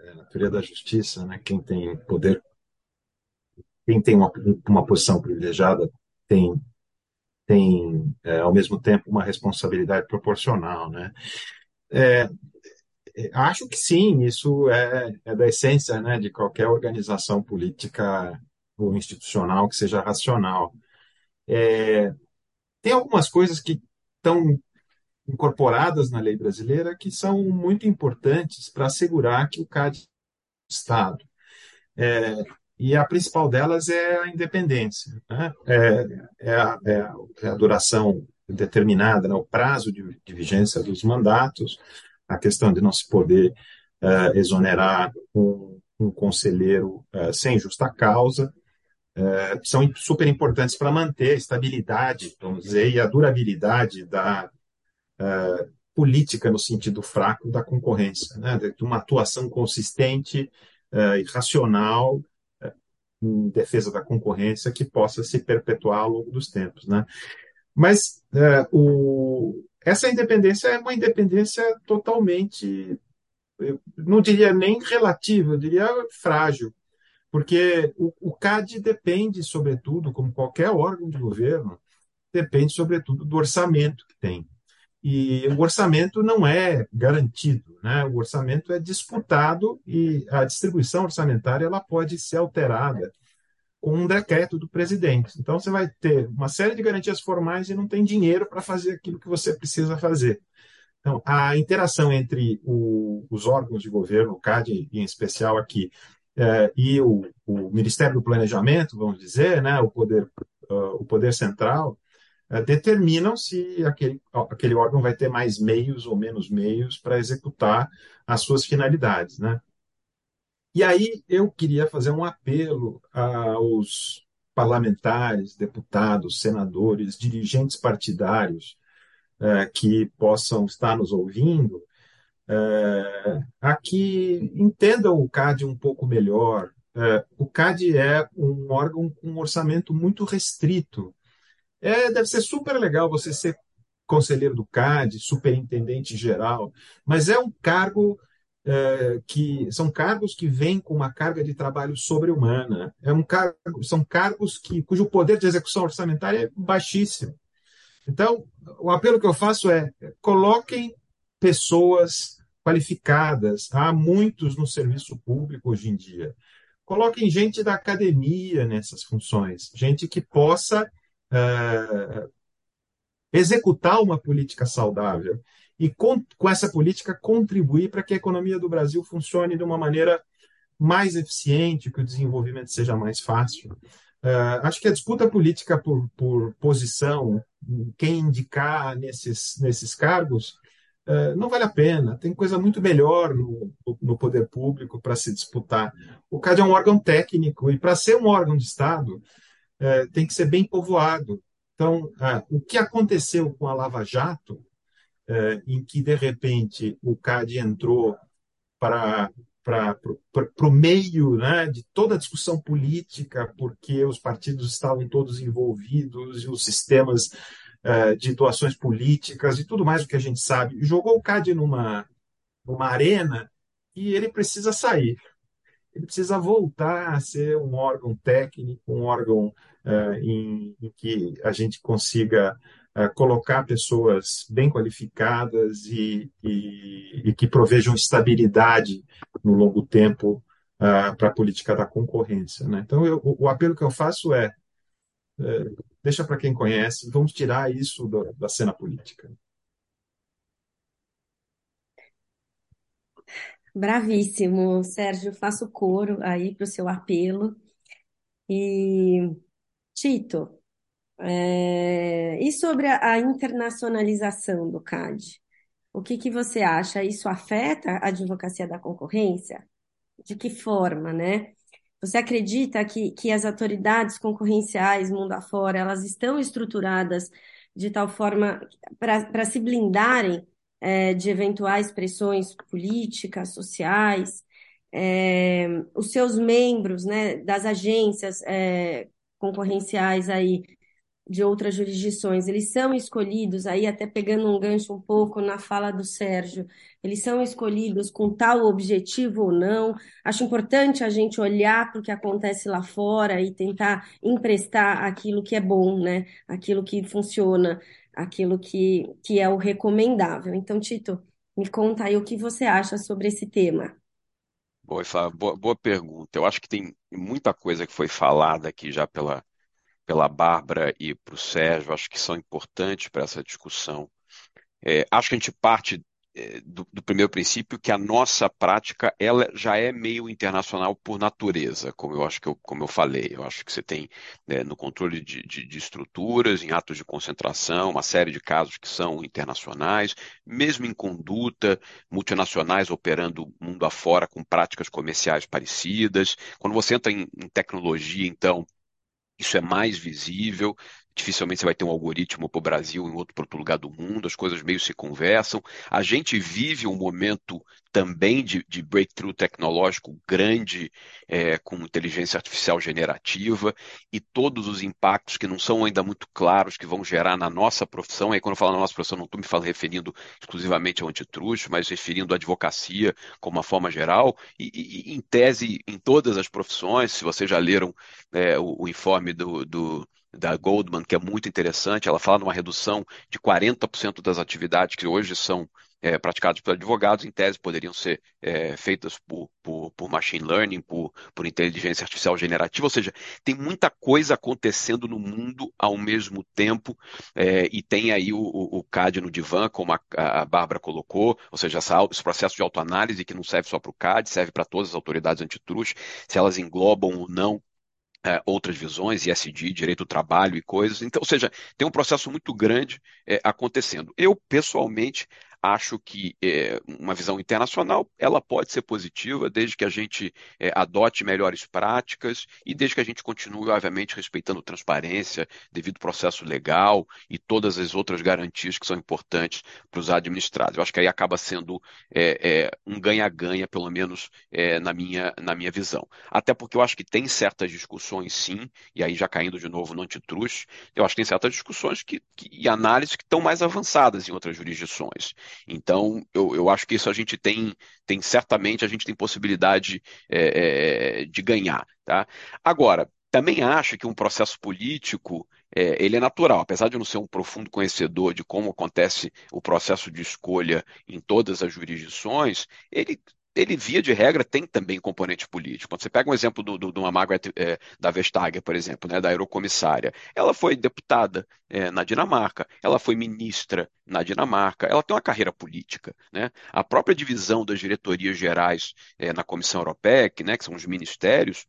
é, na teoria da justiça, né, quem tem poder, quem tem uma, uma posição privilegiada tem, tem é, ao mesmo tempo, uma responsabilidade proporcional. Né? É, é, acho que sim, isso é, é da essência né, de qualquer organização política ou institucional que seja racional. É, tem algumas coisas que estão incorporadas na lei brasileira que são muito importantes para assegurar que o CAD Estado. É, e a principal delas é a independência. Né? É, é, a, é, a, é, a, duração determinada, né? o prazo de, de, vigência dos mandatos, a questão de não se poder uh, exonerar um, um conselheiro uh, sem justa causa, uh, são super importantes para manter a estabilidade, vamos dizer, e a durabilidade da política no sentido fraco da concorrência, né? de uma atuação consistente e racional em defesa da concorrência que possa se perpetuar ao longo dos tempos, né? Mas é, o, essa independência é uma independência totalmente, eu não diria nem relativa, eu diria frágil, porque o, o CAD depende, sobretudo, como qualquer órgão de governo, depende, sobretudo, do orçamento que tem. E o orçamento não é garantido, né? O orçamento é disputado e a distribuição orçamentária ela pode ser alterada com um decreto do presidente. Então você vai ter uma série de garantias formais e não tem dinheiro para fazer aquilo que você precisa fazer. Então, a interação entre o, os órgãos de governo, o CAD em especial aqui, é, e o, o, Ministério do Planejamento, vamos dizer, né, o poder, uh, o poder central, determinam se aquele, aquele órgão vai ter mais meios ou menos meios para executar as suas finalidades. Né? E aí eu queria fazer um apelo aos parlamentares, deputados, senadores, dirigentes partidários é, que possam estar nos ouvindo, é, a que entendam o CAD um pouco melhor. o CAD é um órgão com um orçamento muito restrito é, deve ser super legal você ser conselheiro do CAD, superintendente geral, mas é um cargo é, que são cargos que vêm com uma carga de trabalho sobre-humana. É um cargo, são cargos que, cujo poder de execução orçamentária é baixíssimo. Então, o apelo que eu faço é coloquem pessoas qualificadas. Há muitos no serviço público hoje em dia. Coloquem gente da academia nessas funções, gente que possa uh, executar uma política saudável e, com, com essa política, contribuir para que a economia do Brasil funcione de uma maneira mais eficiente, que o desenvolvimento seja mais fácil. Uh, acho que a disputa política por, por posição, quem indicar nesses, nesses cargos, uh, não vale a pena. Tem coisa muito melhor no, no poder público para se disputar. O CAD é um órgão técnico e, para ser um órgão de Estado, uh, tem que ser bem povoado. Então, o que aconteceu com a Lava Jato, em que, de repente, o CAD entrou para o meio né, de toda a discussão política, porque os partidos estavam todos envolvidos e os sistemas uh, de doações políticas e tudo mais o que a gente sabe. Jogou o CAD numa, numa arena e ele precisa sair. Ele precisa voltar a ser um órgão técnico, um órgão uh, em, em que a gente consiga colocar pessoas bem qualificadas e, e, e, que provejam estabilidade no longo tempo uh, para a política da concorrência. Né? Então, eu, o, apelo que eu faço é, é deixa para quem conhece, vamos tirar isso do, da cena política. Bravíssimo, Sérgio, faço coro aí para o seu apelo. E, Tito, é, e sobre a, internacionalização do CAD? O que que você acha? Isso afeta a advocacia da concorrência? De que forma, né? Você acredita que, que as autoridades concorrenciais mundo afora, elas estão estruturadas de tal forma para se blindarem é, de eventuais pressões políticas, sociais? É, os seus membros, né, das agências é, concorrenciais aí, de outras jurisdições, eles são escolhidos, aí até pegando um gancho um pouco na fala do Sérgio, eles são escolhidos com tal objetivo ou não. Acho importante a gente olhar para o que acontece lá fora e tentar emprestar aquilo que é bom, né? Aquilo que funciona, aquilo que, que é o recomendável. Então, Tito, me conta aí o que você acha sobre esse tema. Boa, boa, boa pergunta. Eu acho que tem muita coisa que foi falada aqui já pela, pela Bárbara e para o Sérgio, acho que são importantes para essa discussão. É, acho que a gente parte do, do, primeiro princípio que a nossa prática ela já é meio internacional por natureza, como eu acho que eu, como eu falei. Eu acho que você tem né, no controle de, de, de, estruturas, em atos de concentração, uma série de casos que são internacionais, mesmo em conduta, multinacionais operando mundo afora com práticas comerciais parecidas. Quando você entra em, em tecnologia, então isso é mais visível. Dificilmente você vai ter um algoritmo para o Brasil em outro, para outro lugar do mundo, as coisas meio se conversam. A gente vive um momento também de, de breakthrough tecnológico grande é, com inteligência artificial generativa e todos os impactos que não são ainda muito claros que vão gerar na nossa profissão. Aí quando eu falo na nossa profissão, não estou me falando, referindo exclusivamente ao antitruste, mas referindo à advocacia como uma forma geral e, e, em tese em todas as profissões. Se vocês já leram é, o, o, informe do, do da Goldman, que é muito interessante, ela fala numa redução de 40% das atividades que hoje são é, praticados por advogados, em tese, poderiam ser é, feitas por, por, por, machine learning, por, por inteligência artificial generativa, ou seja, tem muita coisa acontecendo no mundo ao mesmo tempo, é, e tem aí o, o, CAD no divã, como a, a Bárbara colocou, ou seja, essa, esse processo de autoanálise que não serve só para o CAD, serve para todas as autoridades antitruste, se elas englobam ou não é, outras visões, ISD, direito do trabalho e coisas. Então, ou seja, tem um processo muito grande é, acontecendo. Eu, pessoalmente, acho que é, uma visão internacional ela pode ser positiva desde que a gente é, adote melhores práticas e desde que a gente continue, obviamente, respeitando transparência, devido processo legal e todas as outras garantias que são importantes para os administrados. Eu acho que aí acaba sendo é, um ganha-ganha, pelo menos na, minha, na minha visão. Até porque eu acho que tem certas discussões, sim, e aí já caindo de novo no antitruste, eu acho que tem certas discussões que, que, e análises que estão mais avançadas em outras jurisdições. Então, eu, eu acho que isso a gente tem, tem certamente, a gente tem possibilidade é, é, de ganhar. Tá? Agora, também acho que um processo político é, ele é natural, apesar de eu não ser um profundo conhecedor de como acontece o processo de escolha em todas as jurisdições, ele ele, via de regra, tem também componente político. Quando você pega um exemplo de do, do, uma Margaret é, da Vestager, por exemplo, né, da aerocomissária, ela foi deputada é, na Dinamarca, ela foi ministra na Dinamarca, ela tem uma carreira política. Né? A própria divisão das diretorias gerais é, na Comissão Europeia, que, né, que são os ministérios,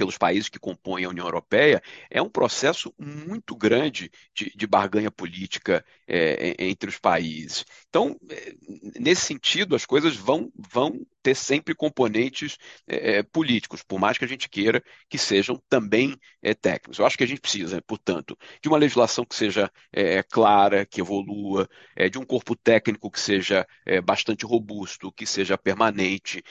pelos países que compõem a União Europeia, é um processo muito grande de, de barganha política é, entre os países. Então, é, nesse sentido, as coisas vão, vão ter sempre componentes é, é, políticos, por mais que a gente queira que sejam também é, técnicos. Eu acho que a gente precisa, portanto, de uma legislação que seja é, clara, que evolua, é, de um corpo técnico que seja é, bastante robusto, que seja permanente,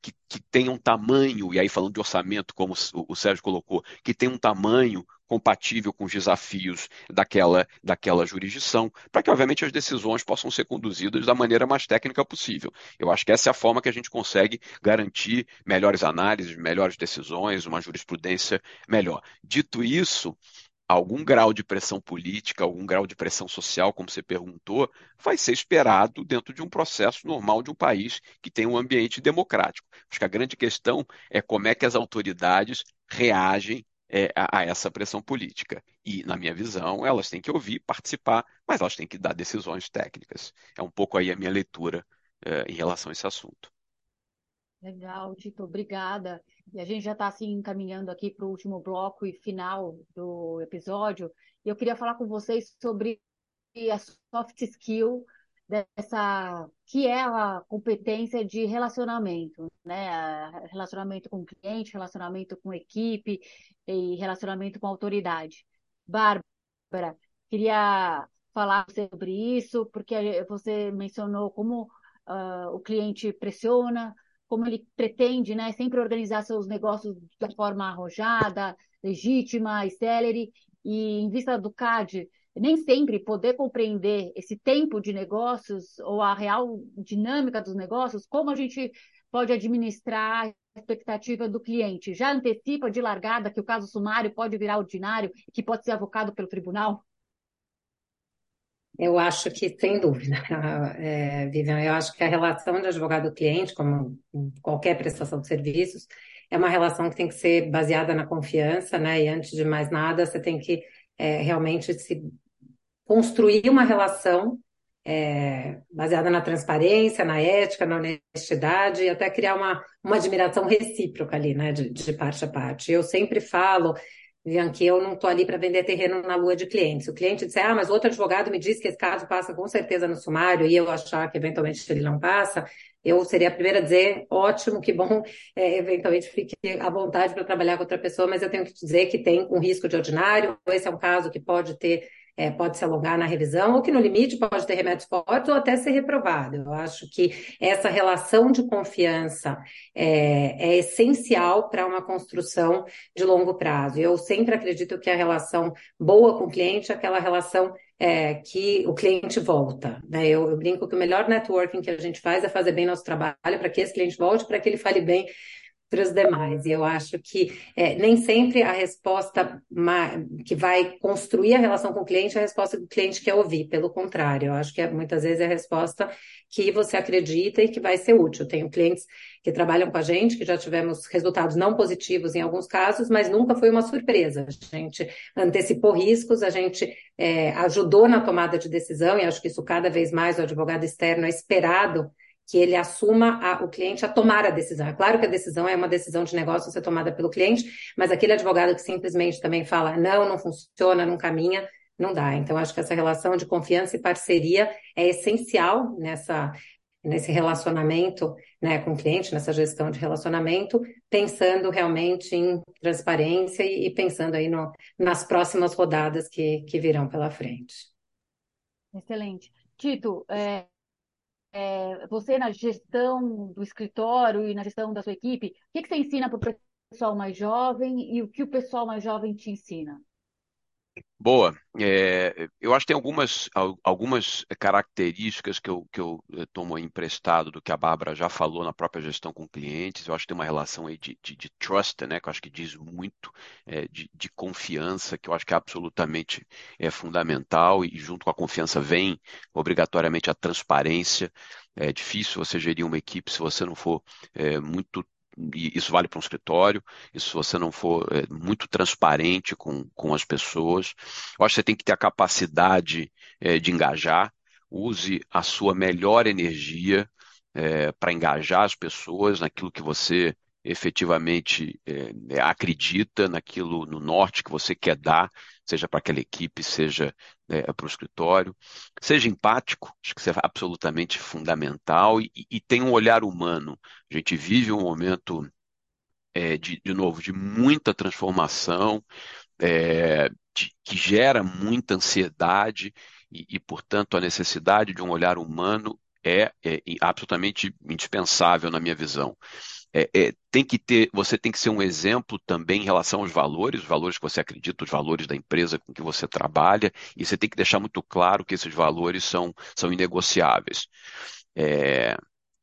que, que tenha um tamanho, e aí falando de orçamento, como o Sérgio colocou, que tenha um tamanho compatível com os desafios daquela, daquela jurisdição, para que, obviamente, as decisões possam ser conduzidas da maneira mais técnica possível. Eu acho que essa é a forma que a gente consegue garantir melhores análises, melhores decisões, uma jurisprudência melhor. Dito isso, algum grau de pressão política, algum grau de pressão social, como você perguntou, vai ser esperado dentro de um processo normal de um país que tem um ambiente democrático. Acho que a grande questão é como é que as autoridades reagem é, a, a, essa pressão política. E, na minha visão, elas têm que ouvir, participar, mas elas têm que dar decisões técnicas. É um pouco aí a minha leitura é, em relação a esse assunto. Legal, Tito, obrigada. E a gente já está assim encaminhando aqui para o último bloco e final do episódio. E eu queria falar com vocês sobre a soft skill dessa que é a competência de relacionamento, né? Relacionamento com o cliente, relacionamento com equipe e relacionamento com autoridade. Bárbara, queria falar sobre isso, porque você mencionou como uh, o cliente pressiona, como ele pretende, né, sempre organizar seus negócios da forma arrojada, legítima, célere, e em vista do CAD, nem sempre poder compreender esse tempo de negócios ou a real dinâmica dos negócios, como a gente pode administrar a expectativa do cliente? Já antecipa de largada que o caso sumário pode virar ordinário, que pode ser avocado pelo tribunal? Eu acho que, sem dúvida, é, Vivian, eu acho que a relação de advogado-cliente, como qualquer prestação de serviços, é uma relação que tem que ser baseada na confiança, né? E antes de mais nada, você tem que é, realmente se construir uma relação é, baseada na transparência, na ética, na honestidade, e até criar uma, uma admiração recíproca ali, né, de, de parte a parte. Eu sempre falo, Vian, que eu não estou ali para vender terreno na lua de clientes. O cliente disser, ah, mas outro advogado me disse que esse caso passa com certeza no sumário, e eu achar que eventualmente ele não passa, eu seria a primeira a dizer, ótimo, que bom, é, eventualmente fique à vontade para trabalhar com outra pessoa, mas eu tenho que dizer que tem um risco de ordinário, esse é um caso que pode ter é, pode se alongar na revisão, ou que no limite pode ter remédios fortes ou até ser reprovado. Eu acho que essa relação de confiança é, é essencial para uma construção de longo prazo. Eu sempre acredito que a relação boa com o cliente é aquela relação é, que o cliente volta. Né? Eu, eu, brinco que o melhor networking que a gente faz é fazer bem nosso trabalho para que esse cliente volte, para que ele fale bem para os demais. E eu acho que é, nem sempre a resposta que vai construir a relação com o cliente é a resposta que o cliente quer ouvir, pelo contrário, eu acho que é, muitas vezes é a resposta que você acredita e que vai ser útil. Tenho clientes que trabalham com a gente, que já tivemos resultados não positivos em alguns casos, mas nunca foi uma surpresa. A gente antecipou riscos, a gente é, ajudou na tomada de decisão, e acho que isso cada vez mais o advogado externo é esperado que ele assuma a, o cliente a tomar a decisão. É claro que a decisão é uma decisão de negócio a ser tomada pelo cliente, mas aquele advogado que simplesmente também fala não, não funciona, não caminha, não dá. Então, acho que essa relação de confiança e parceria é essencial nessa nesse relacionamento né, com o cliente, nessa gestão de relacionamento, pensando realmente em transparência e, e pensando aí no, nas próximas rodadas que, que virão pela frente. Excelente. Tito, é, é, você na gestão do escritório e na gestão da sua equipe, o que, que você ensina para o pessoal mais jovem e o que o pessoal mais jovem te ensina? Boa. É, eu acho que tem algumas, algumas características que eu, que eu eh, tomo emprestado do que a Bárbara já falou na própria gestão com clientes. Eu acho que tem uma relação aí de, de, de trust, né, que eu acho que diz muito, é, de, de, confiança, que eu acho que é absolutamente é, fundamental, e junto com a confiança vem obrigatoriamente a transparência. É difícil você gerir uma equipe se você não for é, muito isso vale para um escritório, isso se você não for é, muito transparente com, com as pessoas. Eu acho que você tem que ter a capacidade é, de engajar, use a sua melhor energia é, para engajar as pessoas naquilo que você efetivamente é, acredita naquilo no norte que você quer dar, seja para aquela equipe, seja é, para o escritório. Seja empático, acho que isso é absolutamente fundamental, e, e tem um olhar humano. A gente vive um momento, é, de, de novo, de muita transformação, é, de, que gera muita ansiedade, e, e, portanto, a necessidade de um olhar humano é, é absolutamente indispensável na minha visão é, é, tem que ter, você tem que ser um exemplo também em relação aos valores, os valores que você acredita, os valores da empresa com que você trabalha, e você tem que deixar muito claro que esses valores são, são inegociáveis. É,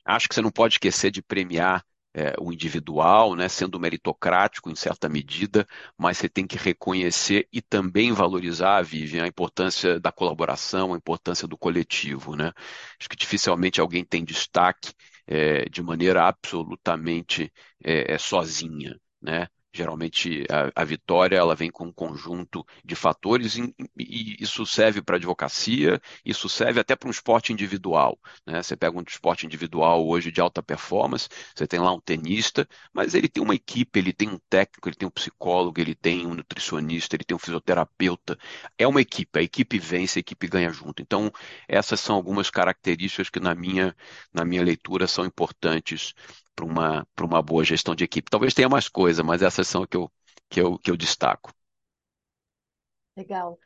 acho que você não pode esquecer de premiar é, o individual, né, sendo meritocrático em certa medida, mas você tem que reconhecer e também valorizar, Vivian, a importância da colaboração, a importância do coletivo. Né? Acho que dificilmente alguém tem destaque é, de maneira absolutamente é, é, sozinha, né? Geralmente a, a, vitória ela vem com um conjunto de fatores e, e isso serve para advocacia, isso serve até para um esporte individual. Né? Você pega um esporte individual hoje de alta performance, você tem lá um tenista, mas ele tem uma equipe, ele tem um técnico, ele tem um psicólogo, ele tem um nutricionista, ele tem um fisioterapeuta. É uma equipe, a equipe vence, a equipe ganha junto. Então, essas são algumas características que na minha, na minha leitura são importantes para uma, uma boa gestão de equipe. Talvez tenha mais coisa, mas essas são que eu, que eu, que eu destaco. Legal.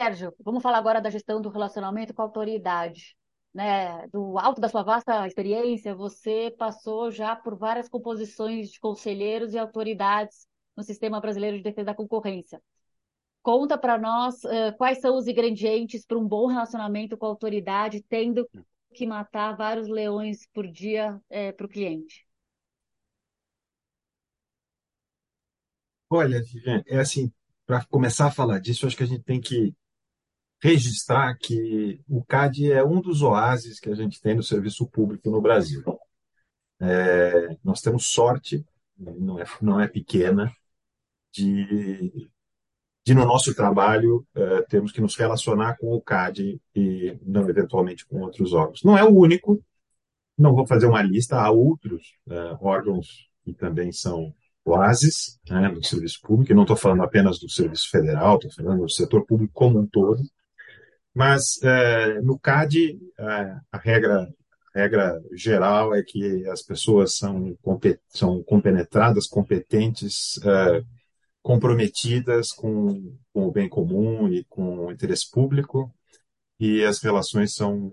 Sérgio, vamos falar agora da gestão do relacionamento com a autoridade. Né? Do alto da sua vasta experiência, você passou já por várias composições de conselheiros e autoridades no Sistema Brasileiro de Defesa da Concorrência. Conta para nós uh, quais são os ingredientes para um bom relacionamento com a autoridade, tendo que matar vários leões por dia é, para o cliente? Olha, Viviane, é assim, para começar a falar disso, acho que a gente tem que registrar que o CAD é um dos oásis que a gente tem no serviço público no Brasil. É, nós temos sorte, não é, não é pequena, de de no nosso trabalho uh, temos que nos relacionar com o CAD e não eventualmente com outros órgãos. Não é o único, não vou fazer uma lista, há outros uh, órgãos que também são oásis né, no serviço público, e não estou falando apenas do serviço federal, estou falando do setor público como um todo, mas uh, no CAD a regra a regra geral é que as pessoas são, são compenetradas, competentes, uh, comprometidas com, com o bem comum e com o interesse público, e as relações são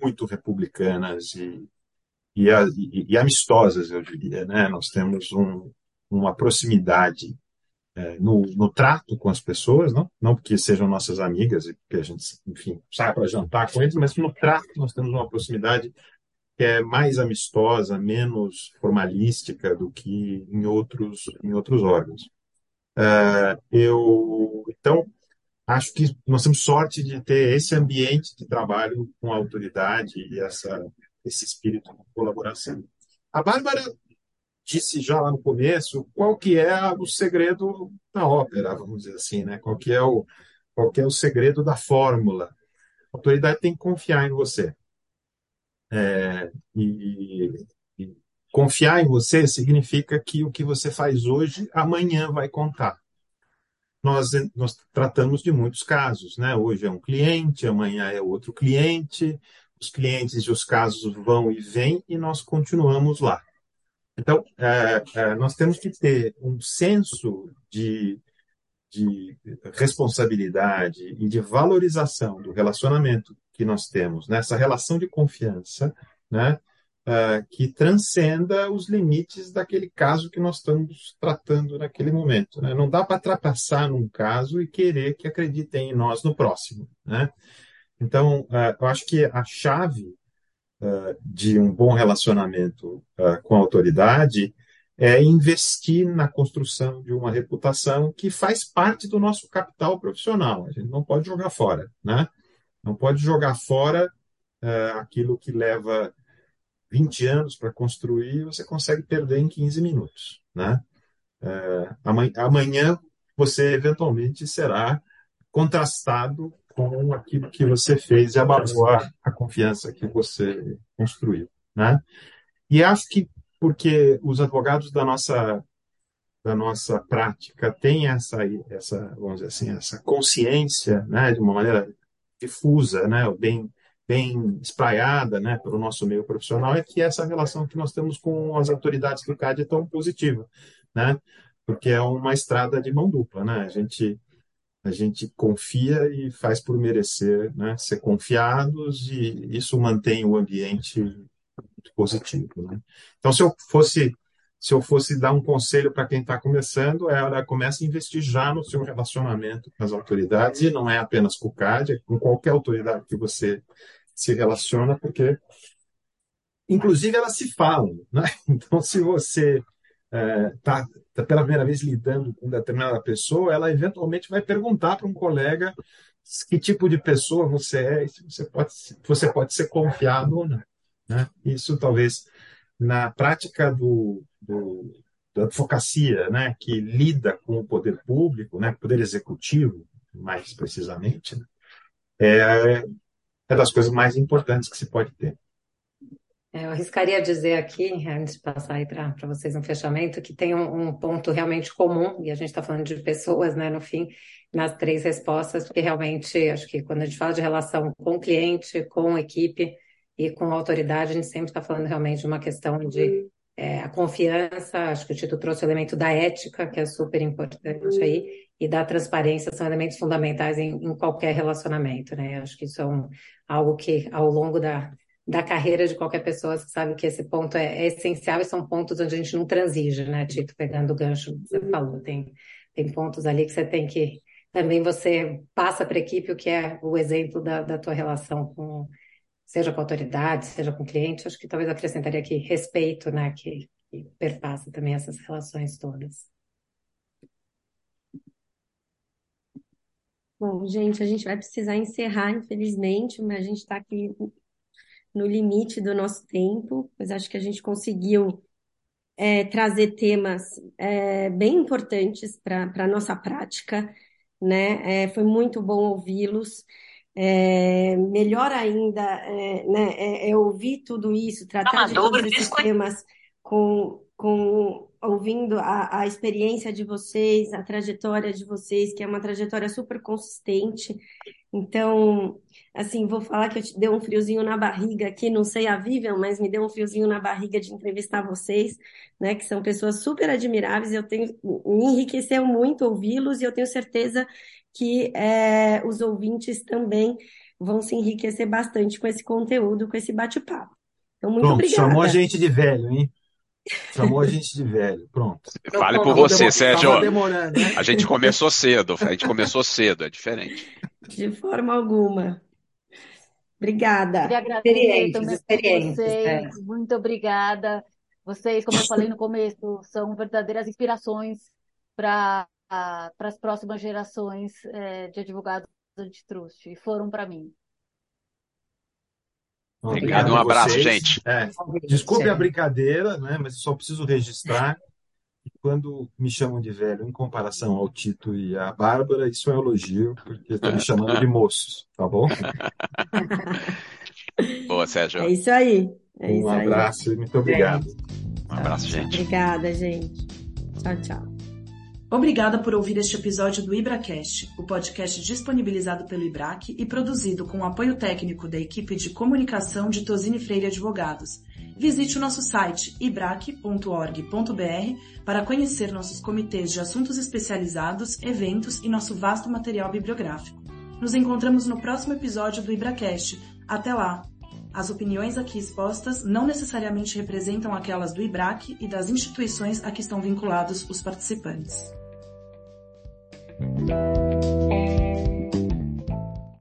muito republicanas e, e, e, e amistosas, eu diria. Né? Nós temos um, uma proximidade é, no, no, trato com as pessoas, não, não porque sejam nossas amigas e porque a gente, enfim, sai para jantar com eles, mas no trato nós temos uma proximidade que é mais amistosa, menos formalística do que em outros, em outros órgãos. Uh, eu, então, acho que nós temos sorte de ter esse ambiente de trabalho com autoridade e essa, esse espírito de colaboração. A Bárbara disse já lá no começo qual que é o segredo da ópera, vamos dizer assim, né? Qual que é o, qual que é o segredo da fórmula. A autoridade tem que confiar em você. É, e, Confiar em você significa que o que você faz hoje, amanhã vai contar. Nós, nós tratamos de muitos casos, né? Hoje é um cliente, amanhã é outro cliente, os clientes e os casos vão e vêm e nós continuamos lá. Então, é, é, nós temos que ter um senso de, de responsabilidade e de valorização do relacionamento que nós temos, nessa relação de confiança, né? Uh, que transcenda os limites daquele caso que nós estamos tratando naquele momento. Né? Não dá para ultrapassar num caso e querer que acreditem em nós no próximo. Né? Então, uh, eu acho que a chave uh, de um bom relacionamento com a autoridade é investir na construção de uma reputação que faz parte do nosso capital profissional. A gente não pode jogar fora, né? Não pode jogar fora uh, aquilo que leva 20 anos para construir, você consegue perder em 15 minutos, né? Uh, amanhã você eventualmente será contrastado com aquilo que você fez e abalou a confiança que você construiu, né? E acho que porque os advogados da nossa da nossa prática têm essa essa vamos dizer assim essa consciência, né, de uma maneira difusa, né, bem bem espraiada, né, pelo nosso meio profissional, é que essa relação que nós temos com as autoridades do CAD é tão positiva, né? Porque é uma estrada de mão dupla, né? A gente a gente confia e faz por merecer, né, ser confiados e isso mantém o ambiente muito positivo, né? Então, se eu fosse se eu fosse dar um conselho para quem está começando, é, olha, comece a investir já no seu relacionamento com as autoridades, e não é apenas com o CAD, é com qualquer autoridade que você se relaciona, porque, inclusive, elas se falam. Né? Então, se você está é, tá, tá pela primeira vez lidando com determinada pessoa, ela eventualmente vai perguntar para um colega que tipo de pessoa você é se você pode, você pode ser confiado ou não. Né? Isso talvez na prática do, do, da advocacia, né, que lida com o poder público, né, poder executivo, mais precisamente, né, é, é das coisas mais importantes que se pode ter. É, eu arriscaria dizer aqui, antes de passar aí para vocês um fechamento, que tem um, um, ponto realmente comum, e a gente está falando de pessoas, né, no fim, nas três respostas, porque realmente acho que quando a gente fala de relação com o cliente, com a equipe e com a autoridade, a gente sempre está falando realmente de uma questão de é, a confiança, acho que o Tito trouxe o elemento da ética, que é super importante aí, e da transparência são elementos fundamentais em, em qualquer relacionamento, né? Acho que isso é um, algo que ao longo da da carreira de qualquer pessoa, você sabe que esse ponto é, é, essencial e são pontos onde a gente não transige, né, Tito? Pegando o gancho que você uhum. falou, tem, tem pontos ali que você tem que. Também você passa para a equipe o que é o exemplo da, da tua relação com, seja com autoridade, seja com cliente. Acho que talvez acrescentaria aqui respeito, né, que, que perpassa também essas relações todas. Bom, gente, a gente vai precisar encerrar, infelizmente, mas a gente está aqui no limite do nosso tempo, mas acho que a gente conseguiu é, trazer temas é, bem importantes para a nossa prática, né? É, foi muito bom ouvi-los. É, melhor ainda é, né, é, é, ouvir tudo isso, tratar de todos esses temas com, com ouvindo a, a experiência de vocês, a trajetória de vocês, que é uma trajetória super consistente. Então, assim, vou falar que eu te dei um friozinho na barriga aqui, não sei a Vivian, mas me deu um friozinho na barriga de entrevistar vocês, né, que são pessoas super admiráveis, eu tenho, me enriqueceu muito ouvi-los e eu tenho certeza que é, os ouvintes também vão se enriquecer bastante com esse conteúdo, com esse bate-papo. Então, muito Pronto, obrigada. chamou a gente de velho, hein? Chamou a gente de velho, pronto. Fale por você, Sérgio. Né? A gente começou cedo, a gente começou cedo, é diferente. De forma alguma. Obrigada. Queria agradecer também vocês. É. Muito obrigada. Vocês, como eu falei no começo, são verdadeiras inspirações para as próximas gerações é, de advogados antitrust. E foram para mim. Obrigado, um abraço, gente. É, desculpe a brincadeira, né, mas só preciso registrar que quando me chamam de velho em comparação ao Tito e à Bárbara, isso é um elogio, porque estão me chamando de moços, tá bom? Boa, Sérgio. É isso aí. É um isso abraço aí. e muito obrigado. Um abraço, gente. Obrigada, gente. Tchau, tchau. Obrigada por ouvir este episódio do IbraCast, o podcast disponibilizado pelo IBRAC e produzido com o apoio técnico da equipe de comunicação de Tosini Freire Advogados. Visite o nosso site ibrac.org.br para conhecer nossos comitês de assuntos especializados, eventos e nosso vasto material bibliográfico. Nos encontramos no próximo episódio do IbraCast. Até lá! As opiniões aqui expostas não necessariamente representam aquelas do IBRAC e das instituições a que estão vinculados os participantes. Thank you.